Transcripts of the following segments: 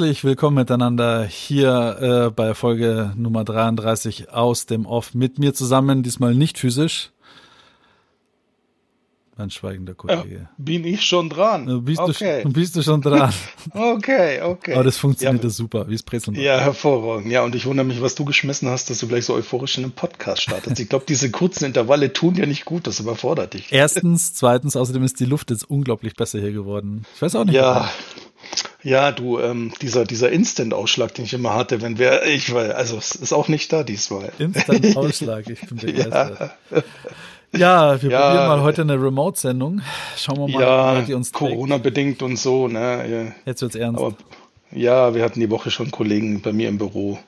Herzlich willkommen miteinander hier äh, bei Folge Nummer 33 aus dem Off. Mit mir zusammen, diesmal nicht physisch. Mein schweigender Kollege. Ja, bin ich schon dran? Äh, bist, okay. du, bist du schon dran? okay, okay. Aber das funktioniert ja, super, wie es Brezeln Ja, hervorragend. Ja, und ich wundere mich, was du geschmissen hast, dass du gleich so euphorisch in einem Podcast startest. Ich glaube, diese kurzen Intervalle tun ja nicht gut, das überfordert dich. Erstens, zweitens, außerdem ist die Luft jetzt unglaublich besser hier geworden. Ich weiß auch nicht. Ja. Warum. Ja, du, ähm, dieser, dieser Instant-Ausschlag, den ich immer hatte, wenn wir, ich weil, also es ist auch nicht da diesmal. Instant-Ausschlag, ich bin begeistert. Ja. Ja, wir ja, probieren mal heute eine Remote-Sendung. Schauen wir mal, ja, die uns Corona-bedingt und so, ne? Ja. Jetzt wird's ernst. Aber, ja, wir hatten die Woche schon Kollegen bei mir im Büro.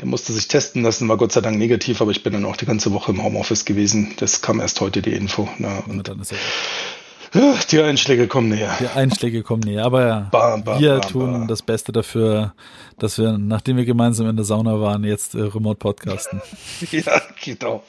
Der musste sich testen lassen, war Gott sei Dank negativ, aber ich bin dann auch die ganze Woche im Homeoffice gewesen. Das kam erst heute die Info. Ne? Und, und dann ist ja die Einschläge kommen näher. Die Einschläge kommen näher, aber ja, bam, bam, wir bam, tun das Beste dafür, dass wir, nachdem wir gemeinsam in der Sauna waren, jetzt äh, remote podcasten. ja, genau.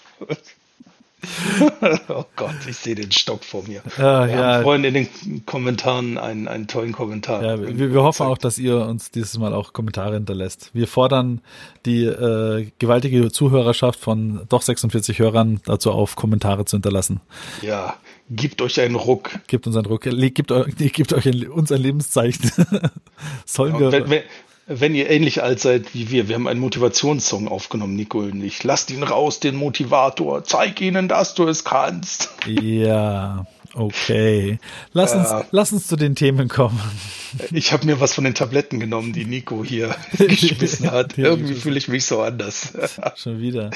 oh Gott, ich sehe den Stock vor mir. Ja, wir ja. freuen in den Kommentaren einen, einen tollen Kommentar. Ja, wir, wir hoffen auch, dass ihr uns dieses Mal auch Kommentare hinterlässt. Wir fordern die äh, gewaltige Zuhörerschaft von doch 46 Hörern dazu auf, Kommentare zu hinterlassen. Ja, Gebt euch einen Ruck. Gebt uns einen Ruck. Gebt, euch, gebt euch ein, uns ein Lebenszeichen. Sollen wir. Wenn, wenn, wenn, ihr ähnlich alt seid wie wir, wir haben einen Motivationssong aufgenommen, Nico und ich. Lasst ihn raus, den Motivator. Zeig ihnen, dass du es kannst. Ja, okay. Lass uns, äh, lass uns zu den Themen kommen. Ich habe mir was von den Tabletten genommen, die Nico hier geschmissen hat. Irgendwie fühle ich mich so anders. Schon wieder.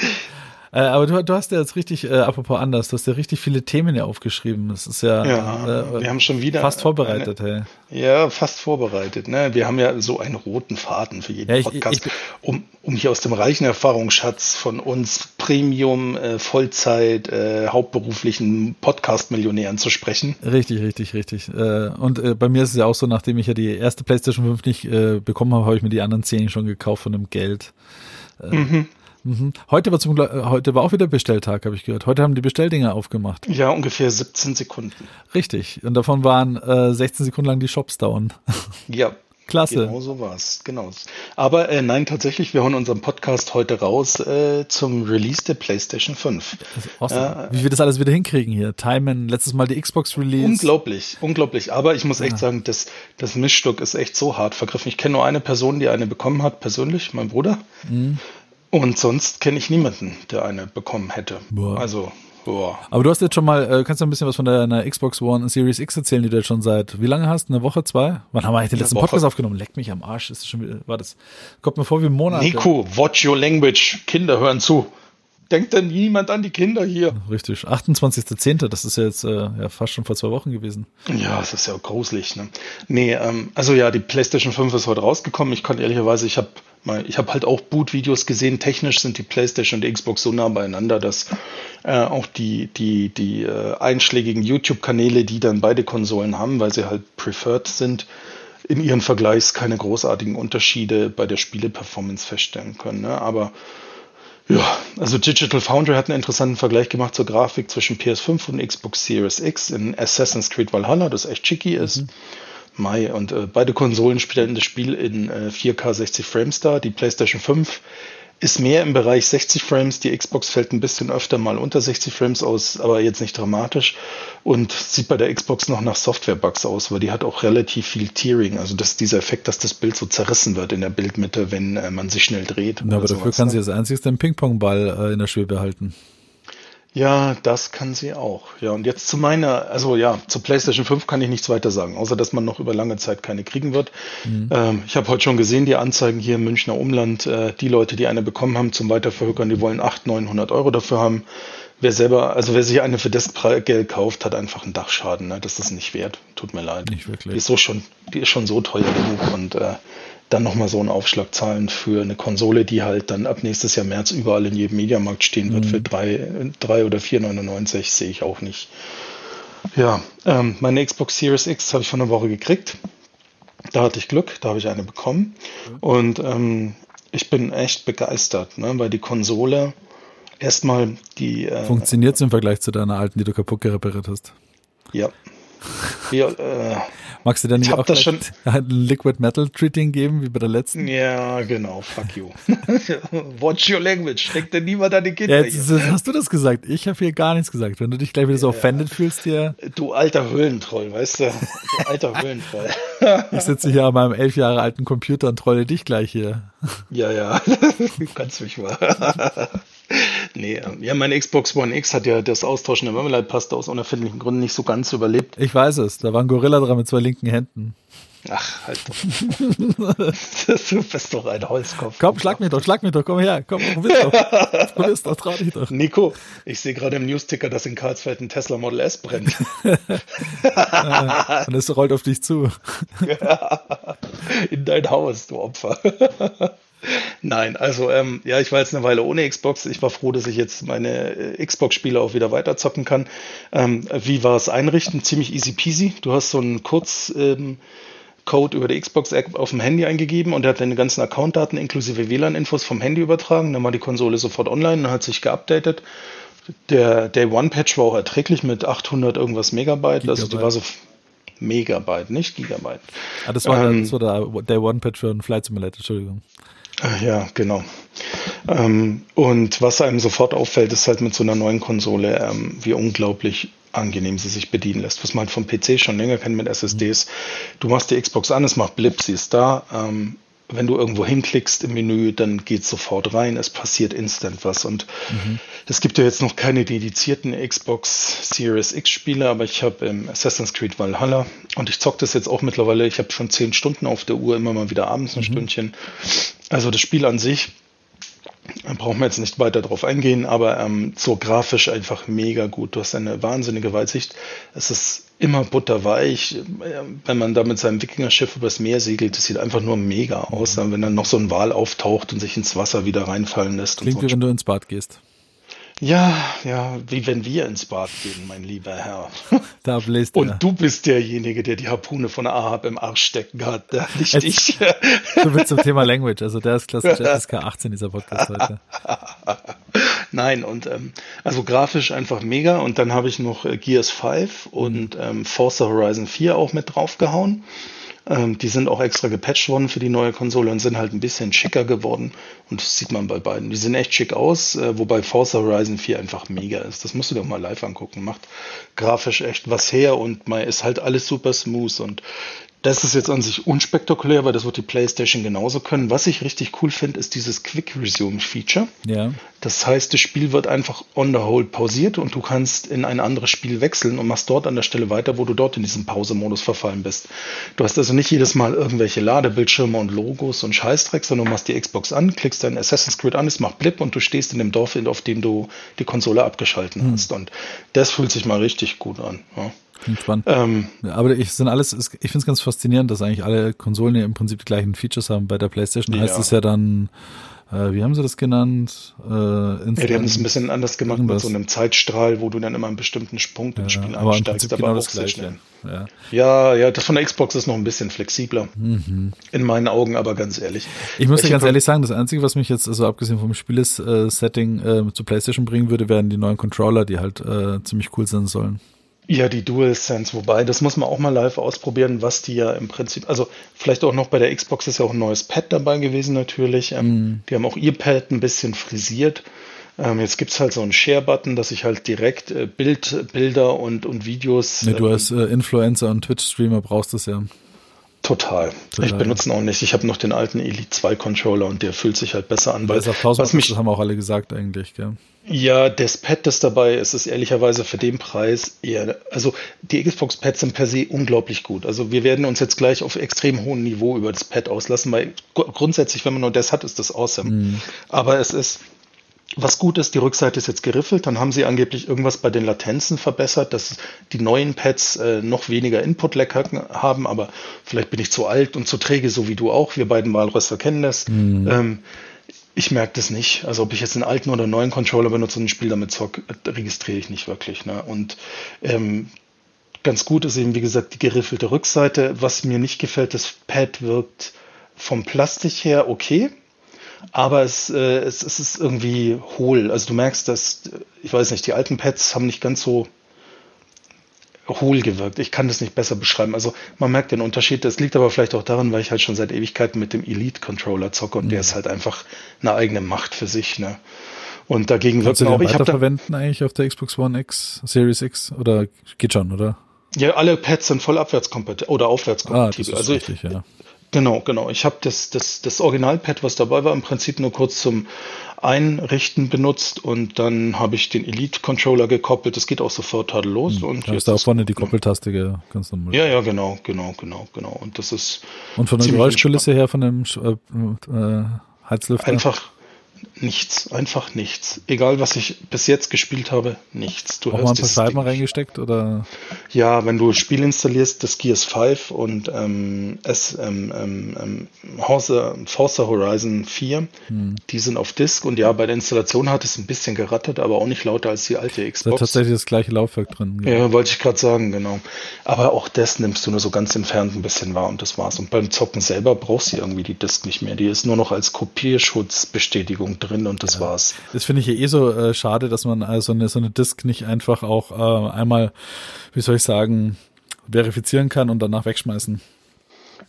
Äh, aber du, du, hast ja jetzt richtig, äh, apropos anders, du hast ja richtig viele Themen ja aufgeschrieben. Das ist ja, ja äh, wir haben schon wieder fast vorbereitet, eine, hey. Ja, fast vorbereitet. Ne? Wir haben ja so einen roten Faden für jeden ja, ich, Podcast, ich, ich, um, um hier aus dem reichen Erfahrungsschatz von uns Premium, äh, Vollzeit, äh, hauptberuflichen Podcast-Millionären zu sprechen. Richtig, richtig, richtig. Äh, und äh, bei mir ist es ja auch so, nachdem ich ja die erste PlayStation 5 nicht äh, bekommen habe, habe ich mir die anderen 10 schon gekauft von dem Geld. Äh, mhm. Mhm. Heute war zum äh, heute war auch wieder Bestelltag, habe ich gehört. Heute haben die Bestelldinger aufgemacht. Ja, ungefähr 17 Sekunden. Richtig. Und davon waren äh, 16 Sekunden lang die Shops down. Ja. Klasse. Genau so war's. Genau. Aber äh, nein, tatsächlich, wir hauen unseren Podcast heute raus äh, zum Release der PlayStation 5. Awesome. Äh, Wie wir das alles wieder hinkriegen hier. Timen, letztes Mal die Xbox Release. Unglaublich, unglaublich. Aber ich muss echt ja. sagen, das, das Mischstück ist echt so hart vergriffen. Ich kenne nur eine Person, die eine bekommen hat, persönlich, mein Bruder. Mhm. Und sonst kenne ich niemanden, der eine bekommen hätte. Boah. Also, boah. Aber du hast jetzt schon mal, äh, kannst du ein bisschen was von deiner Xbox One Series X erzählen, die du jetzt schon seit, wie lange hast? Eine Woche, zwei? Wann haben wir eigentlich den letzten Podcast aufgenommen? Leck mich am Arsch. Ist schon wieder, war das, kommt mir vor wie ein Monat. Nico, watch your language. Kinder hören zu. Denkt denn niemand an die Kinder hier? Richtig, 28.10., das ist ja jetzt äh, ja, fast schon vor zwei Wochen gewesen. Ja, das ist ja gruselig. Ne? Nee, ähm, also ja, die PlayStation 5 ist heute rausgekommen. Ich konnte ehrlicherweise, ich habe ich habe halt auch Boot-Videos gesehen. Technisch sind die PlayStation und die Xbox so nah beieinander, dass äh, auch die, die, die äh, einschlägigen YouTube-Kanäle, die dann beide Konsolen haben, weil sie halt preferred sind, in ihren Vergleichs keine großartigen Unterschiede bei der Spieleperformance feststellen können. Ne? Aber ja, also Digital Foundry hat einen interessanten Vergleich gemacht zur Grafik zwischen PS5 und Xbox Series X in Assassin's Creed Valhalla, das echt chicky ist. Mhm. Mai und äh, beide Konsolen stellen das Spiel in äh, 4K 60 Frames dar. Die PlayStation 5 ist mehr im Bereich 60 Frames. Die Xbox fällt ein bisschen öfter mal unter 60 Frames aus, aber jetzt nicht dramatisch. Und sieht bei der Xbox noch nach Software-Bugs aus, weil die hat auch relativ viel Tearing. Also das ist dieser Effekt, dass das Bild so zerrissen wird in der Bildmitte, wenn äh, man sich schnell dreht. Ja, aber dafür kann sie als einziges den Ping-Pong-Ball äh, in der Schwebe halten. Ja, das kann sie auch. Ja, und jetzt zu meiner, also ja, zur PlayStation 5 kann ich nichts weiter sagen, außer dass man noch über lange Zeit keine kriegen wird. Mhm. Ähm, ich habe heute schon gesehen, die Anzeigen hier im Münchner Umland, äh, die Leute, die eine bekommen haben zum Weiterverhökern, die wollen 800, 900 Euro dafür haben. Wer selber, also wer sich eine für das Geld kauft, hat einfach einen Dachschaden. Ne? Das ist nicht wert. Tut mir leid. Nicht wirklich. Die ist so schon, die ist schon so teuer genug und äh, dann nochmal so einen Aufschlag zahlen für eine Konsole, die halt dann ab nächstes Jahr März überall in jedem Mediamarkt stehen wird Mhm. für 3, 3 oder 4,99, sehe ich auch nicht. Ja, ähm, meine Xbox Series X habe ich vor einer Woche gekriegt. Da hatte ich Glück, da habe ich eine bekommen. Und ähm, ich bin echt begeistert, ne, weil die Konsole erstmal die. Äh, Funktioniert im Vergleich zu deiner alten, die du kaputt repariert hast? ja. Wir, äh, Magst du denn Ich nicht auch das vielleicht ein Liquid Metal Treating geben, wie bei der letzten? ja, genau, fuck you. Watch your language. Steckt denn niemand an die Ja, Kinder jetzt hier. hast du das gesagt. Ich habe hier gar nichts gesagt. Wenn du dich gleich wieder so offended fühlst, hier, Du alter Höhlentroll, weißt du? Du alter Höhlentroll. ich sitze hier an meinem elf Jahre alten Computer und trolle dich gleich hier. Ja, ja, du kannst mich mal. Nee, ähm, ja, meine Xbox One X hat ja das Austauschen der Marmelade-Paste aus unerfindlichen Gründen nicht so ganz überlebt. Ich weiß es. Da war ein Gorilla dran mit zwei linken Händen. Ach, halt doch. du bist doch ein Holzkopf. Komm, schlag mich doch, schlag mich doch, komm her, komm, probier's doch. Probier's doch, trau dich doch. Nico, ich sehe gerade im Newsticker, dass in Karlsfeld ein Tesla Model S brennt. Und es rollt auf dich zu. in dein Haus, du Opfer. Nein, also ähm, ja, ich war jetzt eine Weile ohne Xbox. Ich war froh, dass ich jetzt meine äh, Xbox-Spiele auch wieder weiterzocken kann. Ähm, wie war es einrichten? Ziemlich easy peasy. Du hast so einen Kurz... Ähm, Code über die Xbox-App auf dem Handy eingegeben und er hat deine ganzen Accountdaten inklusive WLAN-Infos vom Handy übertragen. Dann war die Konsole sofort online und hat sich geupdatet. Der Day One Patch war auch erträglich mit 800 irgendwas Megabyte. Also die Gigabyte. war so Megabyte, nicht Gigabyte. Ah, das war, Ähm, das war der Day One Patch für einen Flight Simulator, Entschuldigung. Ah, Ja, genau. Ähm, und was einem sofort auffällt, ist halt mit so einer neuen Konsole, ähm, wie unglaublich angenehm sie sich bedienen lässt. Was man vom PC schon länger kennt mit SSDs. Du machst die Xbox an, es macht Blip, sie ist da. Ähm, wenn du irgendwo hinklickst im Menü, dann geht sofort rein, es passiert instant was. Und es gibt ja jetzt noch keine dedizierten Xbox Series X Spiele, aber ich habe ähm, Assassin's Creed Valhalla und ich zocke das jetzt auch mittlerweile. Ich habe schon zehn Stunden auf der Uhr, immer mal wieder abends ein Stündchen. Also das Spiel an sich brauchen wir jetzt nicht weiter drauf eingehen, aber ähm, so grafisch einfach mega gut. Du hast eine wahnsinnige Weitsicht. Es ist immer butterweich. Wenn man da mit seinem Wikingerschiff übers Meer segelt, das sieht einfach nur mega aus. Wenn dann noch so ein Wal auftaucht und sich ins Wasser wieder reinfallen lässt. Klingt und wie so. wenn du ins Bad gehst. Ja, ja, wie wenn wir ins Bad gehen, mein lieber Herr. Da bläst Und er. du bist derjenige, der die Harpune von Ahab im Arsch stecken hat, nicht Jetzt- ich. So viel zum Thema Language. Also der ist klassisch FSK 18, dieser Podcast heute. Nein, und ähm, also grafisch einfach mega. Und dann habe ich noch äh, Gears 5 und ähm, Forza Horizon 4 auch mit draufgehauen. Ähm, die sind auch extra gepatcht worden für die neue Konsole und sind halt ein bisschen schicker geworden. Und das sieht man bei beiden. Die sehen echt schick aus, äh, wobei Forza Horizon 4 einfach mega ist. Das musst du dir mal live angucken. Macht grafisch echt was her und mal ist halt alles super smooth. Und das ist jetzt an sich unspektakulär, weil das wird die PlayStation genauso können. Was ich richtig cool finde, ist dieses Quick Resume Feature. Ja. Das heißt, das Spiel wird einfach on the hold pausiert und du kannst in ein anderes Spiel wechseln und machst dort an der Stelle weiter, wo du dort in diesen Pausemodus verfallen bist. Du hast also nicht jedes Mal irgendwelche Ladebildschirme und Logos und Scheißdreck, sondern du machst die Xbox an, klickst dein Assassin's Creed an, es macht Blip und du stehst in dem Dorf, auf dem du die Konsole abgeschalten hast. Und das fühlt sich mal richtig gut an. Ja. Klingt spannend. Ähm, Ja, aber ich sind alles, ich finde es ganz faszinierend, dass eigentlich alle Konsolen ja im Prinzip die gleichen Features haben. Bei der PlayStation heißt Ja. es ja dann, äh, wie haben sie das genannt? Äh, ja, die haben es ein bisschen anders gemacht irgendwas. mit so einem Zeitstrahl, wo du dann immer einen bestimmten Punkt im Spiel ja, aber einsteigst, aber genau auch das sehr schnell. Ja. Ja, ja, das von der Xbox ist noch ein bisschen flexibler. In meinen Augen, aber ganz ehrlich. Ich muss dir ganz ehrlich sagen, das Einzige, was mich jetzt, also abgesehen vom Spieles-Setting äh, zu PlayStation bringen würde, wären die neuen Controller, die halt äh, ziemlich cool sein sollen. Ja, die DualSense, wobei, das muss man auch mal live ausprobieren, was die ja im Prinzip, also vielleicht auch noch bei der Xbox ist ja auch ein neues Pad dabei gewesen natürlich. Ähm, Die haben auch ihr Pad ein bisschen frisiert. Ähm, jetzt gibt's halt so einen Share-Button, dass ich halt direkt äh, Bild, Bilder und, und Videos. Nee, du ähm, als äh, Influencer und Twitch-Streamer brauchst das ja. Total. Total. Ich benutze ihn auch nicht. Ich habe noch den alten Elite 2 Controller und der fühlt sich halt besser an. Weil es auf 1000 was mich, das haben auch alle gesagt eigentlich, gell? Ja, das Pad, das dabei ist, ist ehrlicherweise für den Preis eher, also die Xbox-Pads sind per se unglaublich gut. Also wir werden uns jetzt gleich auf extrem hohem Niveau über das Pad auslassen, weil gru- grundsätzlich, wenn man nur das hat, ist das awesome. Aber es ist was gut ist, die Rückseite ist jetzt geriffelt. Dann haben sie angeblich irgendwas bei den Latenzen verbessert, dass die neuen Pads äh, noch weniger Input-Lag haben. Aber vielleicht bin ich zu alt und zu träge, so wie du auch. Wir beiden Malröster kennen das. Mhm. Ähm, ich merke das nicht. Also ob ich jetzt einen alten oder neuen Controller benutze und ein Spiel damit zock, registriere ich nicht wirklich. Ne? Und ähm, ganz gut ist eben, wie gesagt, die geriffelte Rückseite. Was mir nicht gefällt, das Pad wirkt vom Plastik her okay aber es, äh, es, es ist irgendwie hohl. Also du merkst, dass, ich weiß nicht, die alten Pads haben nicht ganz so hohl gewirkt. Ich kann das nicht besser beschreiben. Also man merkt den Unterschied. Das liegt aber vielleicht auch daran, weil ich halt schon seit Ewigkeiten mit dem Elite-Controller zocke und mhm. der ist halt einfach eine eigene Macht für sich. Ne? Und dagegen wird auch. Ich verwenden eigentlich auf der Xbox One X, Series X oder geht schon, oder? Ja, alle Pads sind voll abwärtskompatibel oder aufwärtskompatibel. Ah, also richtig, ja. Genau, genau. Ich habe das, das, das Originalpad, was dabei war, im Prinzip nur kurz zum Einrichten benutzt und dann habe ich den Elite-Controller gekoppelt. Das geht auch sofort tadellos. Hm, und da ist da auch vorne die Koppeltaste ganz normal. Ja, ja, genau, genau, genau, genau. Und das ist. Und von der Geräuschkulisse her von dem äh, äh, Heizlüfter? Einfach Nichts, einfach nichts. Egal, was ich bis jetzt gespielt habe, nichts. Du Auch mal ein paar Scheiben reingesteckt oder? Ja, wenn du Spiel installierst, das Gears 5 und ähm, S, ähm, ähm, ähm Forza Horizon 4, hm. die sind auf Disk und ja, bei der Installation hat es ein bisschen gerattert, aber auch nicht lauter als die alte Xbox. Da ist tatsächlich das gleiche Laufwerk drin. Ja, ja wollte ich gerade sagen, genau. Aber auch das nimmst du nur so ganz entfernt ein bisschen wahr und das war's. Und beim Zocken selber brauchst du irgendwie die Disk nicht mehr. Die ist nur noch als Kopierschutzbestätigung drin und das ja. war's. Das finde ich ja eh so äh, schade, dass man also eine, so eine Disk nicht einfach auch äh, einmal, wie soll ich sagen, verifizieren kann und danach wegschmeißen.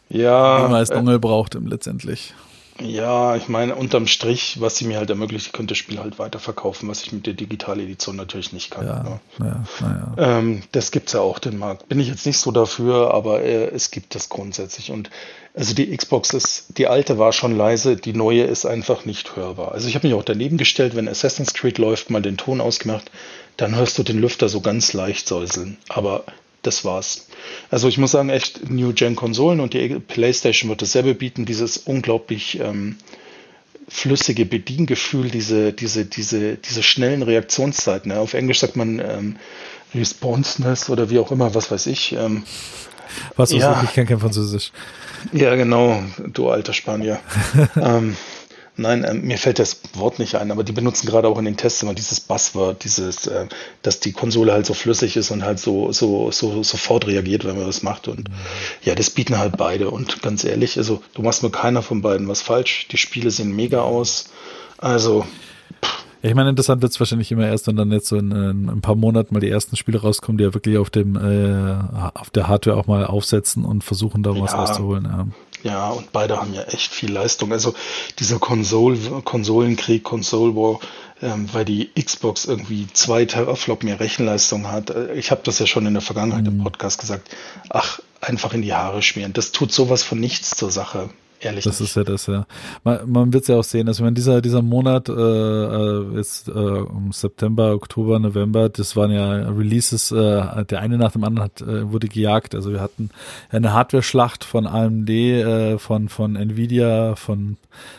Ja. Wie man als Dongle äh, braucht letztendlich. Ja, ich meine, unterm Strich, was sie mir halt ermöglicht, ich könnte das Spiel halt weiterverkaufen, was ich mit der Digital-Edition natürlich nicht kann. Ja, ne? ja, ja. Ähm, das gibt's ja auch, den Markt. Bin ich jetzt nicht so dafür, aber äh, es gibt das grundsätzlich. Und also die Xbox ist, die alte war schon leise, die neue ist einfach nicht hörbar. Also ich habe mich auch daneben gestellt, wenn Assassin's Creed läuft, mal den Ton ausgemacht, dann hörst du den Lüfter so ganz leicht säuseln. Aber das war's. Also ich muss sagen, echt New Gen Konsolen und die PlayStation wird dasselbe bieten, dieses unglaublich ähm, flüssige Bediengefühl, diese, diese, diese, diese schnellen Reaktionszeiten. Ja. Auf Englisch sagt man ähm, Responseness oder wie auch immer, was weiß ich. Ähm, was ja. ich kenne kein Französisch. Ja, genau, du alter Spanier. ähm, Nein, äh, mir fällt das Wort nicht ein, aber die benutzen gerade auch in den Tests immer dieses Buzzword, dieses, äh, dass die Konsole halt so flüssig ist und halt so, so, so sofort reagiert, wenn man was macht. Und ja, das bieten halt beide. Und ganz ehrlich, also du machst nur keiner von beiden was falsch. Die Spiele sehen mega aus. Also ja, ich meine, interessant wird es wahrscheinlich immer erst, wenn dann jetzt so in, in, ein paar Monaten mal die ersten Spiele rauskommen, die ja wirklich auf dem äh, auf der Hardware auch mal aufsetzen und versuchen, da was ja, rauszuholen. Ja. ja, und beide haben ja echt viel Leistung. Also dieser Konsol Konsolenkrieg, Console War, ähm, weil die Xbox irgendwie zwei Teraflop mehr Rechenleistung hat. Äh, ich habe das ja schon in der Vergangenheit mhm. im Podcast gesagt. Ach, einfach in die Haare schmieren. Das tut sowas von nichts zur Sache. Ehrlich das nicht. ist ja das, ja. Man, man wird es ja auch sehen. Also wenn dieser, dieser Monat äh, äh, jetzt äh, um September, Oktober, November, das waren ja Releases, äh, der eine nach dem anderen hat, äh, wurde gejagt. Also wir hatten eine Hardware-Schlacht von AMD, äh, von, von Nvidia, von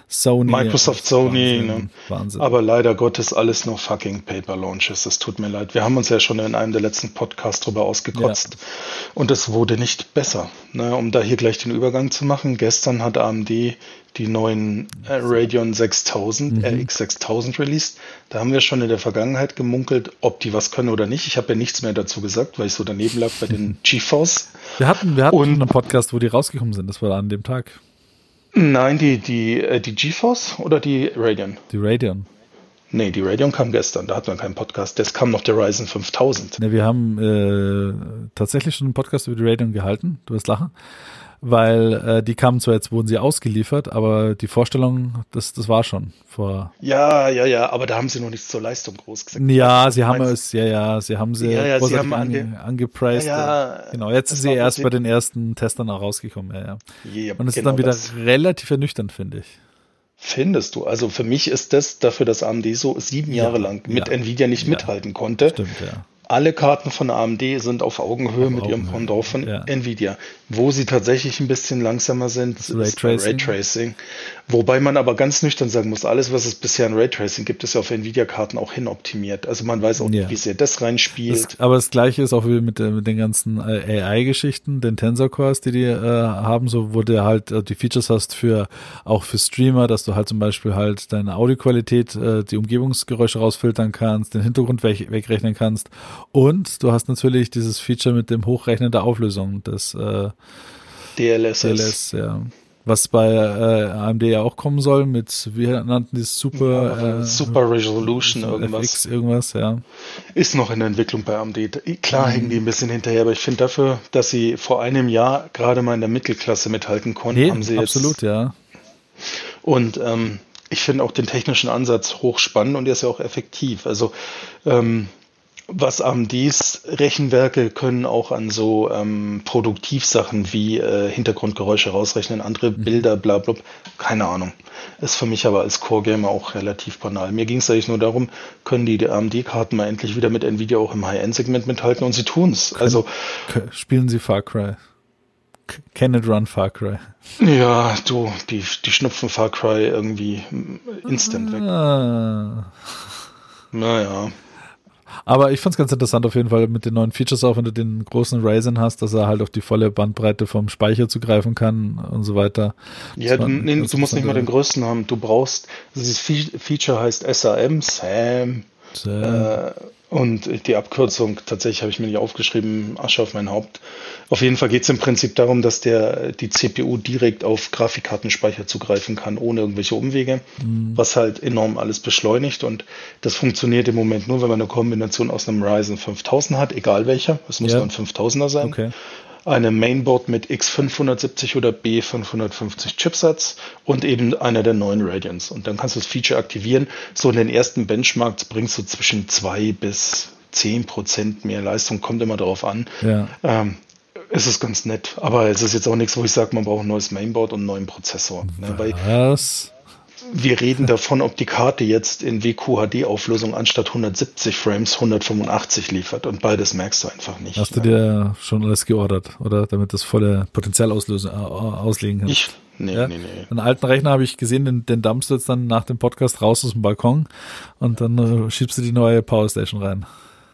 Sony. Microsoft, Sony. Wahnsinn, ne? Wahnsinn. Aber leider Gottes alles nur fucking Paper Launches. Das tut mir leid. Wir haben uns ja schon in einem der letzten Podcasts drüber ausgekotzt. Ja. Und es wurde nicht besser. Ne? Um da hier gleich den Übergang zu machen. Gestern hat AMD die neuen äh, Radeon 6000, mhm. RX 6000 released. Da haben wir schon in der Vergangenheit gemunkelt, ob die was können oder nicht. Ich habe ja nichts mehr dazu gesagt, weil ich so daneben lag bei den GeForce. Wir hatten, wir hatten Und, einen Podcast, wo die rausgekommen sind. Das war an dem Tag. Nein, die, die, äh, die GeForce oder die Radeon? Die Radeon. Nee, die Radeon kam gestern, da hatten wir keinen Podcast. Das kam noch der Ryzen 5000. Ne, wir haben äh, tatsächlich schon einen Podcast über die Radeon gehalten, du wirst lachen weil äh, die kamen zwar jetzt, wurden sie ausgeliefert, aber die Vorstellung, das, das war schon vor. Ja, ja, ja, aber da haben sie noch nichts zur Leistung groß gesagt. Ja, sie haben es, ja, ja, sie haben sie, ja, ja, sie haben ange angepreist. Ja, ja, genau, jetzt sind sie erst bei den ersten Testern auch rausgekommen, ja, ja. ja Und es genau ist dann wieder relativ ernüchternd, finde ich. Findest du? Also für mich ist das dafür, dass AMD so sieben Jahre lang mit Nvidia nicht mithalten konnte. Stimmt, ja alle Karten von AMD sind auf Augenhöhe Auf mit ihrem Augenhöhe, Pendant von ja. Nvidia. Wo sie tatsächlich ein bisschen langsamer sind, Das ist Raytracing. Raytracing. Wobei man aber ganz nüchtern sagen muss, alles, was es bisher in Raytracing gibt, ist ja auf Nvidia-Karten auch hinoptimiert. Also man weiß auch Ja. nicht, wie sehr das reinspielt. Das, aber das gleiche ist auch wie mit, der- mit den ganzen äh, AI-Geschichten, den Tensor Cores, die die äh, haben, so wo du halt äh, die Features hast für auch für Streamer, dass du halt zum Beispiel halt deine Audioqualität, äh, die Umgebungsgeräusche rausfiltern kannst, den Hintergrund weg, wegrechnen kannst und du hast natürlich dieses Feature mit dem Hochrechnen der Auflösung des äh, DLSS. DLS, ja. Was bei äh, AMD ja auch kommen soll mit, wie nannten die Super, äh, Super Resolution, so irgendwas. FX, irgendwas, ja. Ist noch in der Entwicklung bei AMD. Klar Mhm. hängen die ein bisschen hinterher, aber ich finde dafür, dass sie vor einem Jahr gerade mal in der Mittelklasse mithalten konnten, Nee, haben sie jetzt. absolut, ja. Und ähm, ich finde auch den technischen Ansatz hochspannend und der ist ja auch effektiv. Also ähm, was AMDs Rechenwerke können auch an so ähm, Produktivsachen wie äh, Hintergrundgeräusche rausrechnen, andere Bilder, bla bla, keine Ahnung. Ist für mich aber als Core-Gamer auch relativ banal. Mir ging es eigentlich nur darum, können die, AMD-Karten mal endlich wieder mit Nvidia auch im High-End-Segment mithalten und sie tun's. Also K spielen Sie Far Cry. Can it run Far Cry? ja, du, die, die schnupfen Far Cry irgendwie instant weg. Ah. Naja. Aber ich fand's ganz interessant auf jeden Fall mit den neuen Features auch, wenn du den großen Ryzen hast, dass er halt auf die volle Bandbreite vom Speicher zugreifen kann und so weiter. Ja, du, nee, du musst nicht mal den größten haben. Du brauchst, dieses Fe Feature heißt SAM, SAM, Äh, äh, und die Abkürzung, tatsächlich habe ich mir nicht aufgeschrieben, Asche auf mein Haupt. Auf jeden Fall geht es im Prinzip darum, dass der die CPU direkt auf Grafikkartenspeicher zugreifen kann, ohne irgendwelche Umwege, Mhm. was halt enorm alles beschleunigt. Und das funktioniert im Moment nur, wenn man eine Kombination aus einem Ryzen 5000 hat, egal welcher. Es muss Ja. nur ein 5000er sein okay. Eine Mainboard mit X570 oder B550 Chipsatz und eben einer der neuen Radians. Und dann kannst du das Feature aktivieren. So in den ersten Benchmarks bringst du zwischen 2 bis 10 Prozent mehr Leistung, kommt immer darauf an. Ja. Ähm, es ist ganz nett, aber es ist jetzt auch nichts, wo ich sage, man braucht ein neues Mainboard und einen neuen Prozessor. Ne? Was? Wir reden davon, ob die Karte jetzt in WQHD-Auflösung anstatt 170 Frames 185 liefert. Und beides merkst du einfach nicht. Hast du ne? dir schon alles geordert, oder? Damit das volle Potenzial auslösen, auslegen kannst. Ich? Nee, Ja? nee, nee. Einen alten Rechner habe ich gesehen, den, den dumpst du jetzt dann nach dem Podcast raus aus dem Balkon und dann äh, schiebst du die neue Powerstation rein.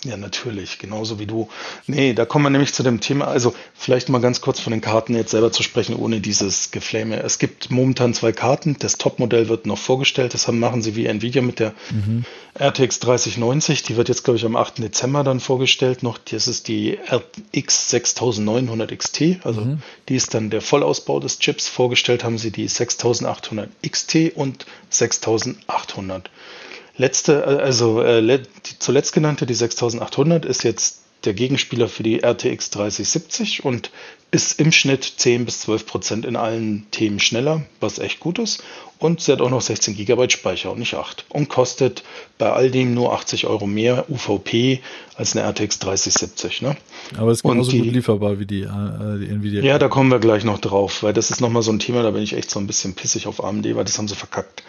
Ja, natürlich, genauso wie du. Nee, da kommen wir nämlich zu dem Thema, also vielleicht mal ganz kurz von den Karten jetzt selber zu sprechen, ohne dieses Geflame. Es gibt momentan zwei Karten, das Topmodell wird noch vorgestellt, das haben, machen sie wie Nvidia mit der RTX 3090, die wird jetzt, glaube ich, am 8. Dezember dann vorgestellt noch. Das ist die RX 6900 XT, also die ist dann der Vollausbau des Chips. Vorgestellt haben sie die 6800 XT und 6800. Letzte, äh, also äh, le- die zuletzt genannte, die 6800, ist jetzt der Gegenspieler für die RTX 3070 und ist im Schnitt 10 bis 12 Prozent in allen Themen schneller, was echt gut ist. Und sie hat auch noch 16 GB Speicher und nicht 8. Und kostet bei all dem nur 80 Euro mehr UVP als eine RTX 3070. Ne? Aber es ist genauso die- gut lieferbar wie die, äh, die Nvidia. Ja, da kommen wir gleich noch drauf, weil das ist nochmal so ein Thema, da bin ich echt so ein bisschen pissig auf AMD, weil das haben sie verkackt.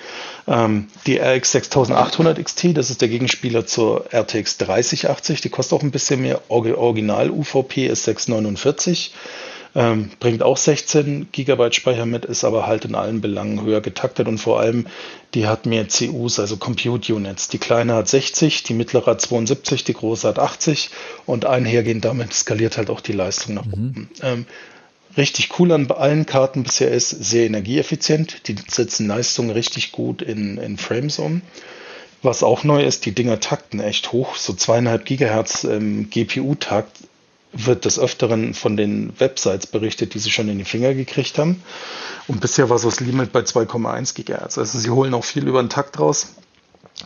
Ähm, die RX 6800 XT, das ist der Gegenspieler zur RTX 3080, die kostet auch ein bisschen mehr. Original UVP ist 649. Ähm, bringt auch 16 GB Speicher mit, ist aber halt in allen Belangen höher getaktet und vor allem die hat mehr CUs, also Compute Units. Die kleine hat 60, die mittlere hat 72, die große hat 80 und einhergehend damit skaliert halt auch die Leistung nach oben. Ähm, richtig cool an allen Karten bisher ist sehr energieeffizient. Die setzen Leistung richtig gut in, in Frames um. Was auch neu ist, die Dinger takten echt hoch. So zweieinhalb Gigahertz ähm, GPU-Takt wird des Öfteren von den Websites berichtet, die sie schon in die Finger gekriegt haben. Und bisher war so das Limit bei 2,1 Gigahertz. Also sie holen auch viel über den Takt raus,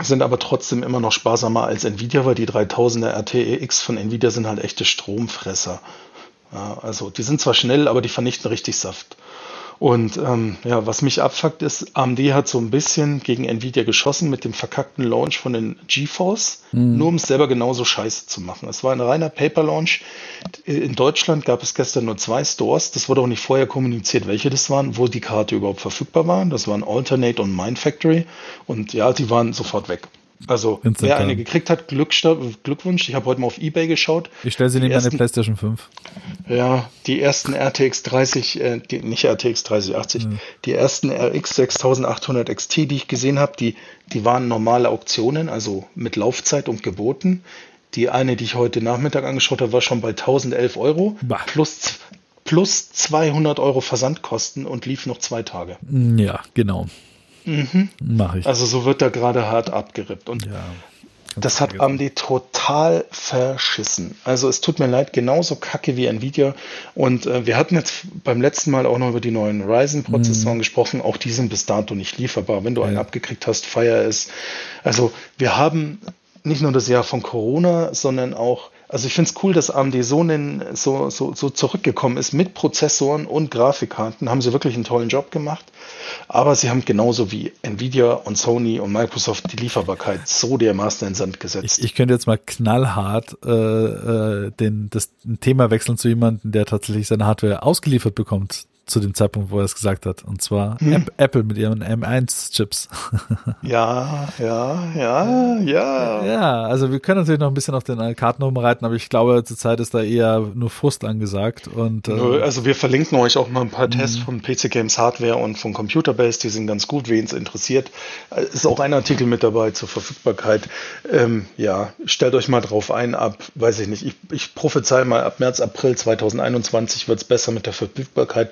sind aber trotzdem immer noch sparsamer als Nvidia, weil die 3000er RTX von Nvidia sind halt echte Stromfresser. Ja, also die sind zwar schnell, aber die vernichten richtig Saft. Und ähm, ja, was mich abfuckt ist, AMD hat so ein bisschen gegen Nvidia geschossen mit dem verkackten Launch von den GeForce, nur um es selber genauso scheiße zu machen. Es war ein reiner Paper-Launch. In Deutschland gab es gestern nur zwei Stores. Das wurde auch nicht vorher kommuniziert, welche das waren, wo die Karte überhaupt verfügbar war. Das waren Alternate und Mind Factory. Und ja, die waren sofort weg. Also Instant wer eine gekriegt hat, Glückwunsch. Ich habe heute mal auf Ebay geschaut. Ich stelle sie neben meine PlayStation 5. Ja, die ersten RTX 30, äh, die, nicht RTX 3080, Hm. die ersten RX 6800 XT, die ich gesehen habe, die, die waren normale Auktionen, also mit Laufzeit und geboten. Die eine, die ich heute Nachmittag angeschaut habe, war schon bei 1011 Euro Bah. plus, plus 200 Euro Versandkosten und lief noch zwei Tage. Ja, genau. Mache ich. Also so wird da gerade hart abgerippt. Und ja. Das hat AMD total verschissen. Also es tut mir leid, genauso kacke wie Nvidia. Und äh, wir hatten jetzt beim letzten Mal auch noch über die neuen Ryzen-Prozessoren gesprochen. Auch die sind bis dato nicht lieferbar. Wenn du einen Ja. abgekriegt hast, feier es. Also wir haben nicht nur das Jahr von Corona, sondern auch, also ich finde es cool, dass AMD so, nen- so, so, so zurückgekommen ist mit Prozessoren und Grafikkarten. Haben sie wirklich einen tollen Job gemacht. Aber sie haben genauso wie Nvidia und Sony und Microsoft die Lieferbarkeit so dermaßen in Sand gesetzt. Ich, ich könnte jetzt mal knallhart äh, äh, den, das Thema wechseln zu jemandem, der tatsächlich seine Hardware ausgeliefert bekommt zu dem Zeitpunkt, wo er es gesagt hat. Und zwar Hm. App, Apple mit ihren M1-Chips. Ja, ja, ja, ja. ja, also wir können natürlich noch ein bisschen auf den Karten rumreiten, aber ich glaube, zurzeit ist da eher nur Frust angesagt. Und äh, Also wir verlinken euch auch mal ein paar Tests Mhm. von PC Games Hardware und von Computerbase, die sind ganz gut, wen es interessiert. Ist auch ein Artikel mit dabei zur Verfügbarkeit. Ähm, ja, stellt euch mal drauf ein, ab, weiß ich nicht, ich, ich prophezei mal, ab März, April 2021 wird es besser mit der Verfügbarkeit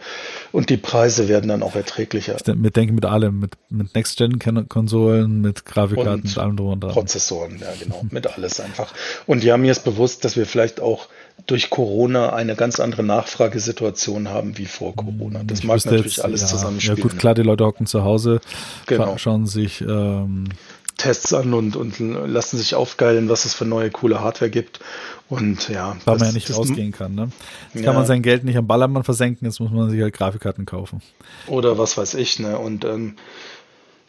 und die Preise werden dann auch erträglicher. ich denk- wir denken mit allem, mit, mit Next-Gen-Konsolen, mit Grafikkarten, Und mit allem drum und dran. Prozessoren, ja genau, mit alles einfach. Und ja, mir ist bewusst, dass wir vielleicht auch durch Corona eine ganz andere Nachfragesituation haben wie vor Corona. Das Ich mag natürlich jetzt, alles ja, zusammenspielen. Ja gut, klar, die Leute hocken zu Hause, Genau. scha- schauen sich ähm, Tests an und, und lassen sich aufgeilen, was es für neue coole Hardware gibt. Und ja, weil das- man ja nicht rausgehen kann. Ne? Jetzt Ja. kann man sein Geld nicht am Ballermann versenken, jetzt muss man sich halt Grafikkarten kaufen. Oder was weiß ich, ne? Und ähm,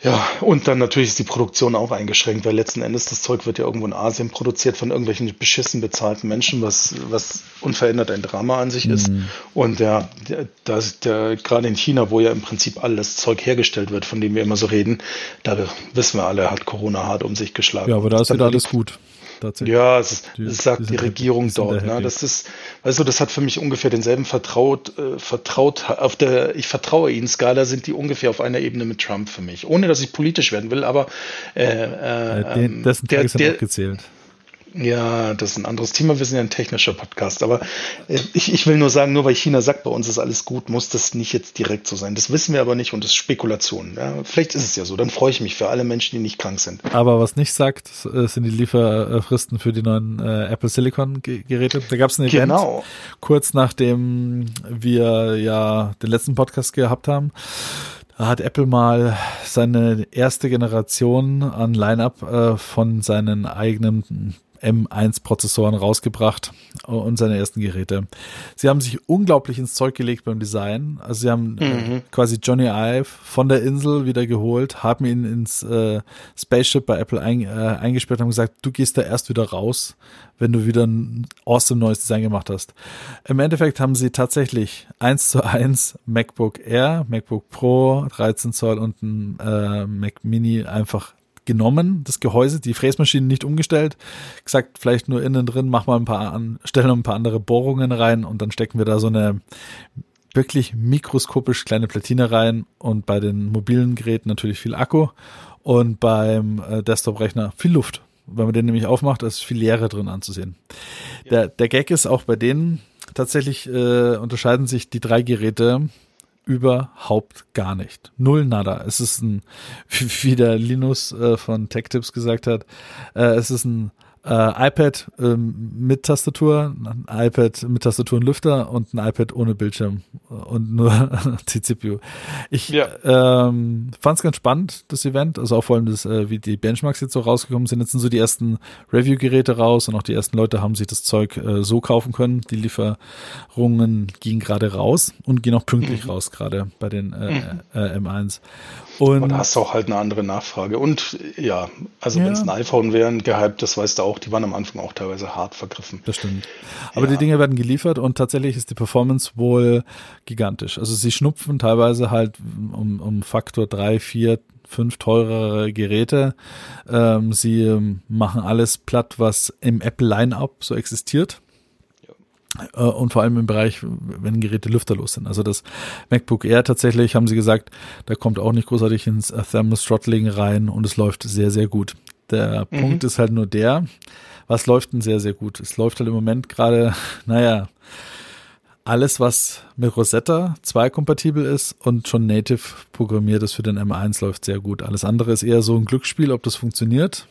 ja, und dann natürlich ist die Produktion auch eingeschränkt, weil letzten Endes das Zeug wird ja irgendwo in Asien produziert von irgendwelchen beschissen bezahlten Menschen, was, was unverändert ein Drama an sich ist. Und ja, das, der, gerade in China, wo ja im Prinzip alles Zeug hergestellt wird, von dem wir immer so reden, da wissen wir alle, hat Corona hart um sich geschlagen. Ja, aber da ist wieder alles gut. Tatsächlich. Ja, es, ist, Die- sagt die. Regierung dort. Ne? Das ist, weißt du, das hat für mich ungefähr denselben vertraut, äh, vertraut, auf der ich vertraue ihnen Skala sind die ungefähr auf einer Ebene mit Trump für mich. Ohne dass ich politisch werden will, aber äh, äh, Äh, den, ähm, dessen der, Tage sind der, auch gezählt. Ja, das ist ein anderes Thema. Wir sind ja ein technischer Podcast. Aber äh, ich, ich will nur sagen, nur weil China sagt, bei uns ist alles gut, muss das nicht jetzt direkt so sein. Das wissen wir aber nicht und das ist Spekulation. Ja? Vielleicht ist es ja so. Dann freue ich mich für alle Menschen, die nicht krank sind. Aber was nicht sagt, äh, sind die Lieferfristen für die neuen äh, Apple Silicon Ge- Geräte. Da gab es ein Event Genau. kurz nachdem wir ja den letzten Podcast gehabt haben. Da hat Apple mal seine erste Generation an Lineup äh, von seinen eigenen M1-Prozessoren rausgebracht äh, und seine ersten Geräte. Sie haben sich unglaublich ins Zeug gelegt beim Design. Also sie haben äh, quasi Johnny Ive von der Insel wieder geholt, haben ihn ins äh, Spaceship bei Apple ein, äh, eingesperrt und haben gesagt, du gehst da erst wieder raus, wenn du wieder ein awesome neues Design gemacht hast. Im Endeffekt haben sie tatsächlich eins zu eins MacBook Air, MacBook Pro, 13 Zoll und ein äh, Mac Mini einfach genommen, das Gehäuse, die Fräsmaschine nicht umgestellt, gesagt, vielleicht nur innen drin, mach mal ein paar an, stellen noch ein paar andere Bohrungen rein und dann stecken wir da so eine wirklich mikroskopisch kleine Platine rein und bei den mobilen Geräten natürlich viel Akku und beim äh, Desktop-Rechner viel Luft. Wenn man den nämlich aufmacht, ist viel Leere drin anzusehen. Der, der Gag ist auch bei denen, tatsächlich äh, unterscheiden sich die drei Geräte überhaupt gar nicht. Null nada. Es ist ein, wie der Linus äh, von TechTips gesagt hat, äh, es ist ein äh, iPad ähm, mit Tastatur, ein iPad mit Tastatur und Lüfter und ein iPad ohne Bildschirm und nur die CPU. Ich Ja. ähm, fand es ganz spannend, das Event, also auch vor allem, das, äh, wie die Benchmarks jetzt so rausgekommen sind. Jetzt sind so die ersten Review-Geräte raus und auch die ersten Leute haben sich das Zeug äh, so kaufen können. Die Lieferungen gingen gerade raus und gehen auch pünktlich Mhm. raus, gerade bei den äh, äh, M1. Und Und hast du auch halt eine andere Nachfrage. Und ja, also Ja. wenn es ein iPhone wäre, ein gehypt, das weißt du auch, die waren am Anfang auch teilweise hart vergriffen. Das stimmt. Aber Ja. die Dinge werden geliefert und tatsächlich ist die Performance wohl gigantisch. Also sie schnupfen teilweise halt um, um Faktor drei, vier, fünf teurere Geräte. Ähm, sie ähm, machen alles platt, was im Apple Line-Up so existiert. Äh, und vor allem im Bereich, wenn Geräte lüfterlos sind. Also das MacBook Air tatsächlich, haben sie gesagt, da kommt auch nicht großartig ins Thermal Throttling rein und es läuft sehr, sehr gut. Der mhm. Punkt ist halt nur der, was läuft denn sehr, sehr gut? Es läuft halt im Moment gerade, naja, alles, was mit Rosetta 2 kompatibel ist und schon native programmiert ist für den M1, läuft sehr gut. Alles andere ist eher so ein Glücksspiel, ob das funktioniert.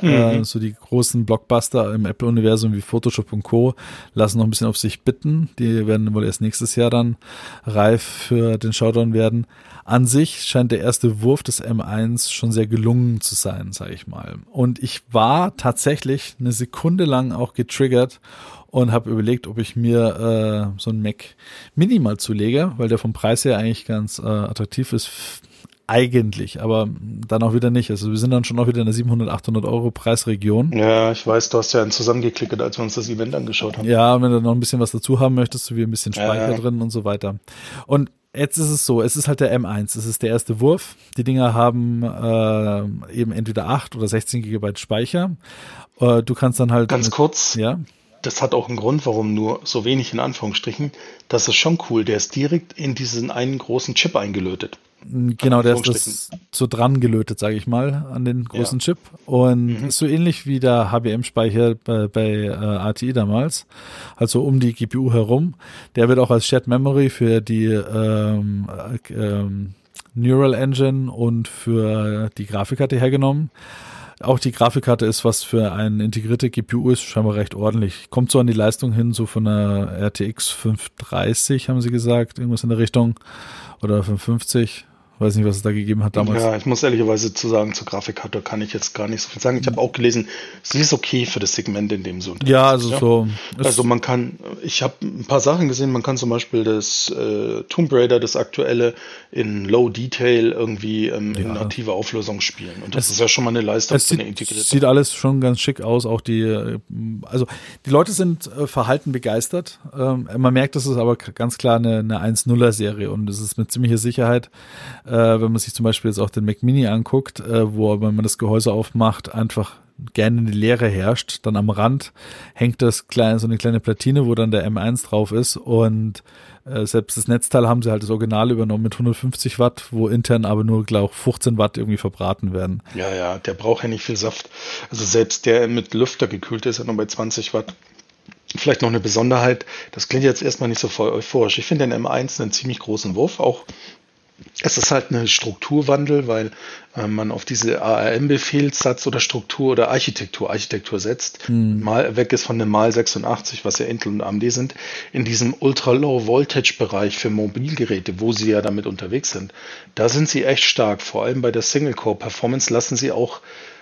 Mhm. Äh, so die großen Blockbuster im Apple-Universum wie Photoshop und Co. lassen noch ein bisschen auf sich bitten. Die werden wohl erst nächstes Jahr dann reif für den Showdown werden. An sich scheint der erste Wurf des M1 schon sehr gelungen zu sein, sage ich mal. Und ich war tatsächlich eine Sekunde lang auch getriggert und habe überlegt, ob ich mir äh, so ein Mac Mini mal zulege, weil der vom Preis her eigentlich ganz äh, attraktiv ist eigentlich, aber dann auch wieder nicht. Also wir sind dann schon auch wieder in der 700, 800 Euro Preisregion. Ja, ich weiß, du hast ja einen zusammengeklickt, als wir uns das Event angeschaut haben. Ja, wenn du noch ein bisschen was dazu haben möchtest, so wie ein bisschen Speicher ja. drin und so weiter. Und jetzt ist es so, es ist halt der M1, es ist der erste Wurf. Die Dinger haben äh, eben entweder 8 oder 16 Gigabyte Speicher. Äh, du kannst dann halt. Ganz mit, kurz. Ja das hat auch einen Grund, warum nur so wenig in Anführungsstrichen. Das ist schon cool. Der ist direkt in diesen einen großen Chip eingelötet. Genau, der ist das so dran gelötet, sage ich mal, an den großen ja. Chip. Und mhm. so ähnlich wie der HBM-Speicher bei, bei äh, ATI damals, also um die GPU herum. Der wird auch als Shared Memory für die ähm, äh, ähm, Neural Engine und für die Grafikkarte hergenommen. Auch die Grafikkarte ist, was für eine integrierte GPU ist, scheinbar recht ordentlich. Kommt so an die Leistung hin, so von einer RTX 530, haben sie gesagt, irgendwas in der Richtung. Oder 550. Weiß nicht, was es da gegeben hat damals. Ja, ich muss ehrlicherweise zu sagen, zur Grafikkarte kann ich jetzt gar nicht so viel sagen. Ich habe auch gelesen, sie ist okay für das Segment, in dem so. Ja, also ja? so. Also man kann, ich habe ein paar Sachen gesehen, man kann zum Beispiel das äh, Tomb Raider, das aktuelle, in Low Detail irgendwie ähm, ja. in nativer Auflösung spielen. Und das es, ist ja schon mal eine Leistung es sieht, sieht alles schon ganz schick aus. Auch die, äh, also die Leute sind äh, verhalten begeistert. Ähm, man merkt, das ist aber ganz klar eine, eine 1-0er-Serie und es ist mit ziemlicher Sicherheit äh, wenn man sich zum Beispiel jetzt auch den Mac Mini anguckt, äh, wo, wenn man das Gehäuse aufmacht, einfach gerne eine Leere herrscht. Dann am Rand hängt das kleine, so eine kleine Platine, wo dann der M1 drauf ist und äh, selbst das Netzteil haben sie halt das Original übernommen mit 150 Watt, wo intern aber nur, glaube ich, 15 Watt irgendwie verbraten werden. Ja, ja, der braucht ja nicht viel Saft. Also selbst der mit Lüfter gekühlt ist, ja noch bei 20 Watt. Vielleicht noch eine Besonderheit, das klingt jetzt erstmal nicht so voll euphorisch. Ich finde den M1 einen ziemlich großen Wurf, auch es ist halt eine Strukturwandel, weil äh, man auf diese ARM-Befehlssatz oder Struktur oder Architektur, Architektur setzt, hm. mal weg ist von dem Mal 86, was ja Intel und AMD sind, in diesem Ultra-Low-Voltage-Bereich für Mobilgeräte, wo sie ja damit unterwegs sind. Da sind sie echt stark. Vor allem bei der Single-Core-Performance lassen sie auch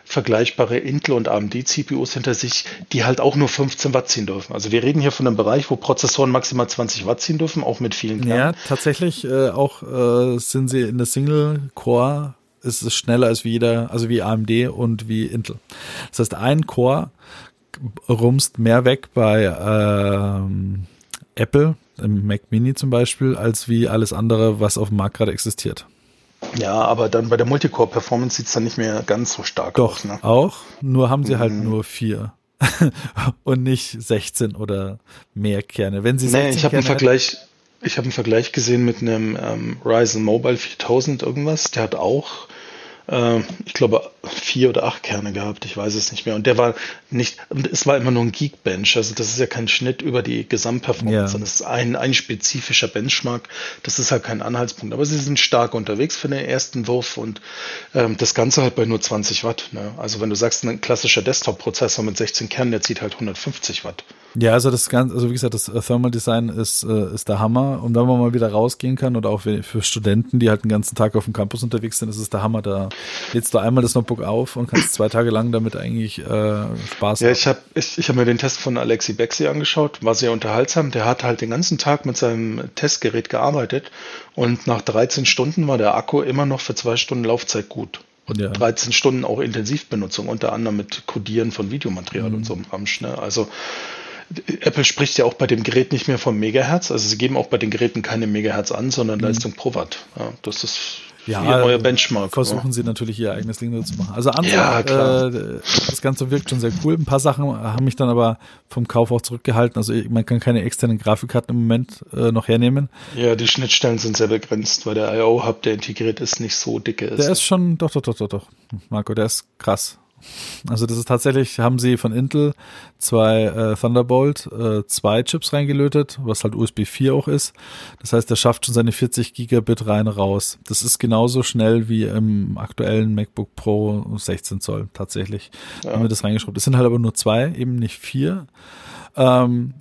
vergleichbare Intel und AMD CPUs hinter sich, die halt auch nur 15 Watt ziehen dürfen. Also wir reden hier von einem Bereich, wo Prozessoren maximal 20 Watt ziehen dürfen, auch mit vielen Kernen. Ja, tatsächlich äh, auch äh, sind sie in der Single Core ist es schneller als wie jeder, also wie AMD und wie Intel. Das heißt, ein Core rumst mehr weg bei ähm, Apple, im Mac Mini zum Beispiel, als wie alles andere, was auf dem Markt gerade existiert. Ja, aber dann bei der Multicore-Performance sieht es dann nicht mehr ganz so stark Doch, aus. Ne? auch. Nur haben sie halt mhm. nur vier. und nicht 16 oder mehr Kerne. Wenn sie nee, ich habe einen Vergleich, ich habe einen Vergleich gesehen mit einem ähm, Ryzen Mobile 4000 irgendwas. Der hat auch äh, ich glaube, vier oder acht Kerne gehabt, ich weiß es nicht mehr. Und der war nicht, es war immer nur ein Geekbench, also das ist ja kein Schnitt über die Gesamtperformance, ja. sondern es ist ein, ein spezifischer Benchmark. Das ist halt kein Anhaltspunkt. Aber sie sind stark unterwegs für den ersten Wurf und ähm, das Ganze halt bei nur 20 Watt. Ne? Also wenn du sagst, ein klassischer Desktop-Prozessor mit 16 Kernen, der zieht halt 150 Watt. Ja, also das Ganze, also wie gesagt, das äh, Thermal Design ist, äh, ist der Hammer. Und wenn man mal wieder rausgehen kann oder auch für Studenten, die halt den ganzen Tag auf dem Campus unterwegs sind, ist es der Hammer. Da lädst du einmal das Notebook auf und kannst zwei Tage lang damit eigentlich äh, Spaß haben. Ja, ich habe ich, ich hab mir den Test von Alexi Bexi angeschaut, war sehr unterhaltsam. Der hat halt den ganzen Tag mit seinem Testgerät gearbeitet und nach 13 Stunden war der Akku immer noch für zwei Stunden Laufzeit gut. Und ja. 13 Stunden auch Intensivbenutzung, unter anderem mit Codieren von Videomaterial mhm. und so einem Ramsch. Ne? Also Apple spricht ja auch bei dem Gerät nicht mehr vom Megahertz. Also sie geben auch bei den Geräten keine Megahertz an, sondern mhm. Leistung pro Watt. Ja, das ist ja, ihr neuer Benchmark. Versuchen ja. sie natürlich ihr eigenes Ding zu machen. Also Ansel, ja, äh, das Ganze wirkt schon sehr cool. Ein paar Sachen haben mich dann aber vom Kauf auch zurückgehalten. Also man kann keine externen Grafikkarten im Moment äh, noch hernehmen. Ja, die Schnittstellen sind sehr begrenzt, weil der IO-Hub, der integriert ist, nicht so dicke ist. Der ist schon, doch, doch, doch, doch, doch. Marco, der ist krass. Also das ist tatsächlich, haben sie von Intel zwei äh, Thunderbolt äh, zwei Chips reingelötet, was halt USB 4 auch ist. Das heißt, der schafft schon seine 40 Gigabit rein raus. Das ist genauso schnell wie im aktuellen MacBook Pro 16 Zoll tatsächlich. Ja. Haben wir das reingeschraubt. Es sind halt aber nur zwei, eben nicht vier. Ähm,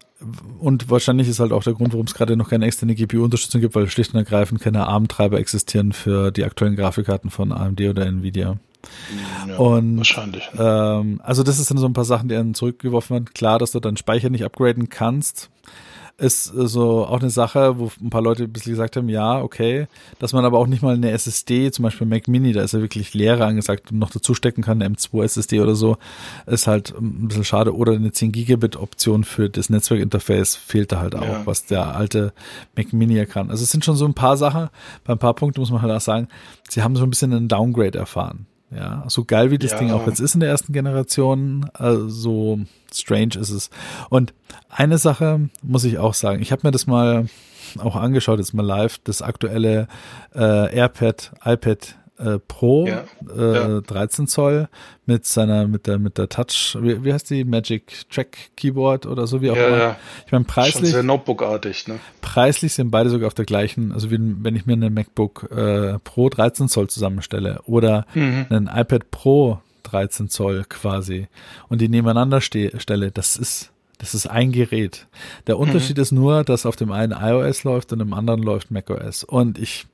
und wahrscheinlich ist halt auch der Grund, warum es gerade noch keine externe GPU-Unterstützung gibt, weil schlicht und ergreifend keine ARM-Treiber existieren für die aktuellen Grafikkarten von AMD oder Nvidia. Ja, und wahrscheinlich. Ähm, also das ist dann so ein paar Sachen, die dann zurückgeworfen werden. Klar, dass du deinen Speicher nicht upgraden kannst ist so auch eine Sache, wo ein paar Leute ein bisschen gesagt haben, ja, okay, dass man aber auch nicht mal eine SSD, zum Beispiel Mac Mini, da ist ja wirklich leere angesagt und noch dazu stecken kann, eine M2 SSD oder so, ist halt ein bisschen schade. Oder eine 10 Gigabit Option für das Netzwerkinterface fehlt da halt auch, ja. was der alte Mac Mini ja kann. Also es sind schon so ein paar Sachen, bei ein paar Punkten muss man halt auch sagen, sie haben so ein bisschen einen Downgrade erfahren. Ja, so geil wie das ja. Ding auch jetzt ist in der ersten Generation, also so strange ist es. Und eine Sache muss ich auch sagen, ich habe mir das mal auch angeschaut, jetzt mal live, das aktuelle äh, AirPad, iPad äh, Pro ja, äh, ja. 13 Zoll mit seiner mit der mit der Touch wie, wie heißt die Magic Track Keyboard oder so wie auch ja, immer. Ja. Ich meine preislich Schon sehr Notebookartig, ne? Preislich sind beide sogar auf der gleichen, also wie, wenn ich mir eine MacBook äh, Pro 13 Zoll zusammenstelle oder mhm. einen iPad Pro 13 Zoll quasi und die nebeneinander stelle, das ist das ist ein Gerät. Der mhm. Unterschied mhm. ist nur, dass auf dem einen iOS läuft und im anderen läuft macOS. Und ich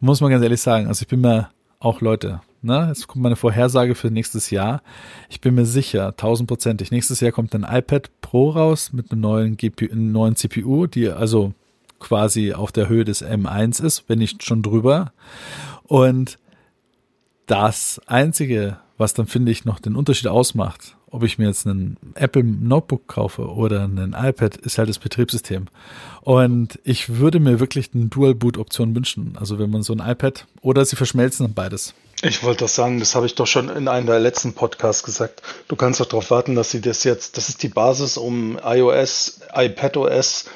muss mal ganz ehrlich sagen, also ich bin mir auch Leute, ne, jetzt kommt meine Vorhersage für nächstes Jahr. Ich bin mir sicher, tausendprozentig, nächstes Jahr kommt ein iPad Pro raus mit einem neuen, GPU, einem neuen CPU, die also quasi auf der Höhe des M1 ist, wenn nicht schon drüber. Und das einzige, was dann finde ich noch den Unterschied ausmacht, ob ich mir jetzt einen Apple Notebook kaufe oder einen iPad, ist halt das Betriebssystem. Und ich würde mir wirklich eine Dual Boot Option wünschen. Also wenn man so ein iPad oder sie verschmelzen beides. Ich wollte das sagen, das habe ich doch schon in einem der letzten Podcasts gesagt. Du kannst doch darauf warten, dass sie das jetzt, das ist die Basis, um iOS, iPadOS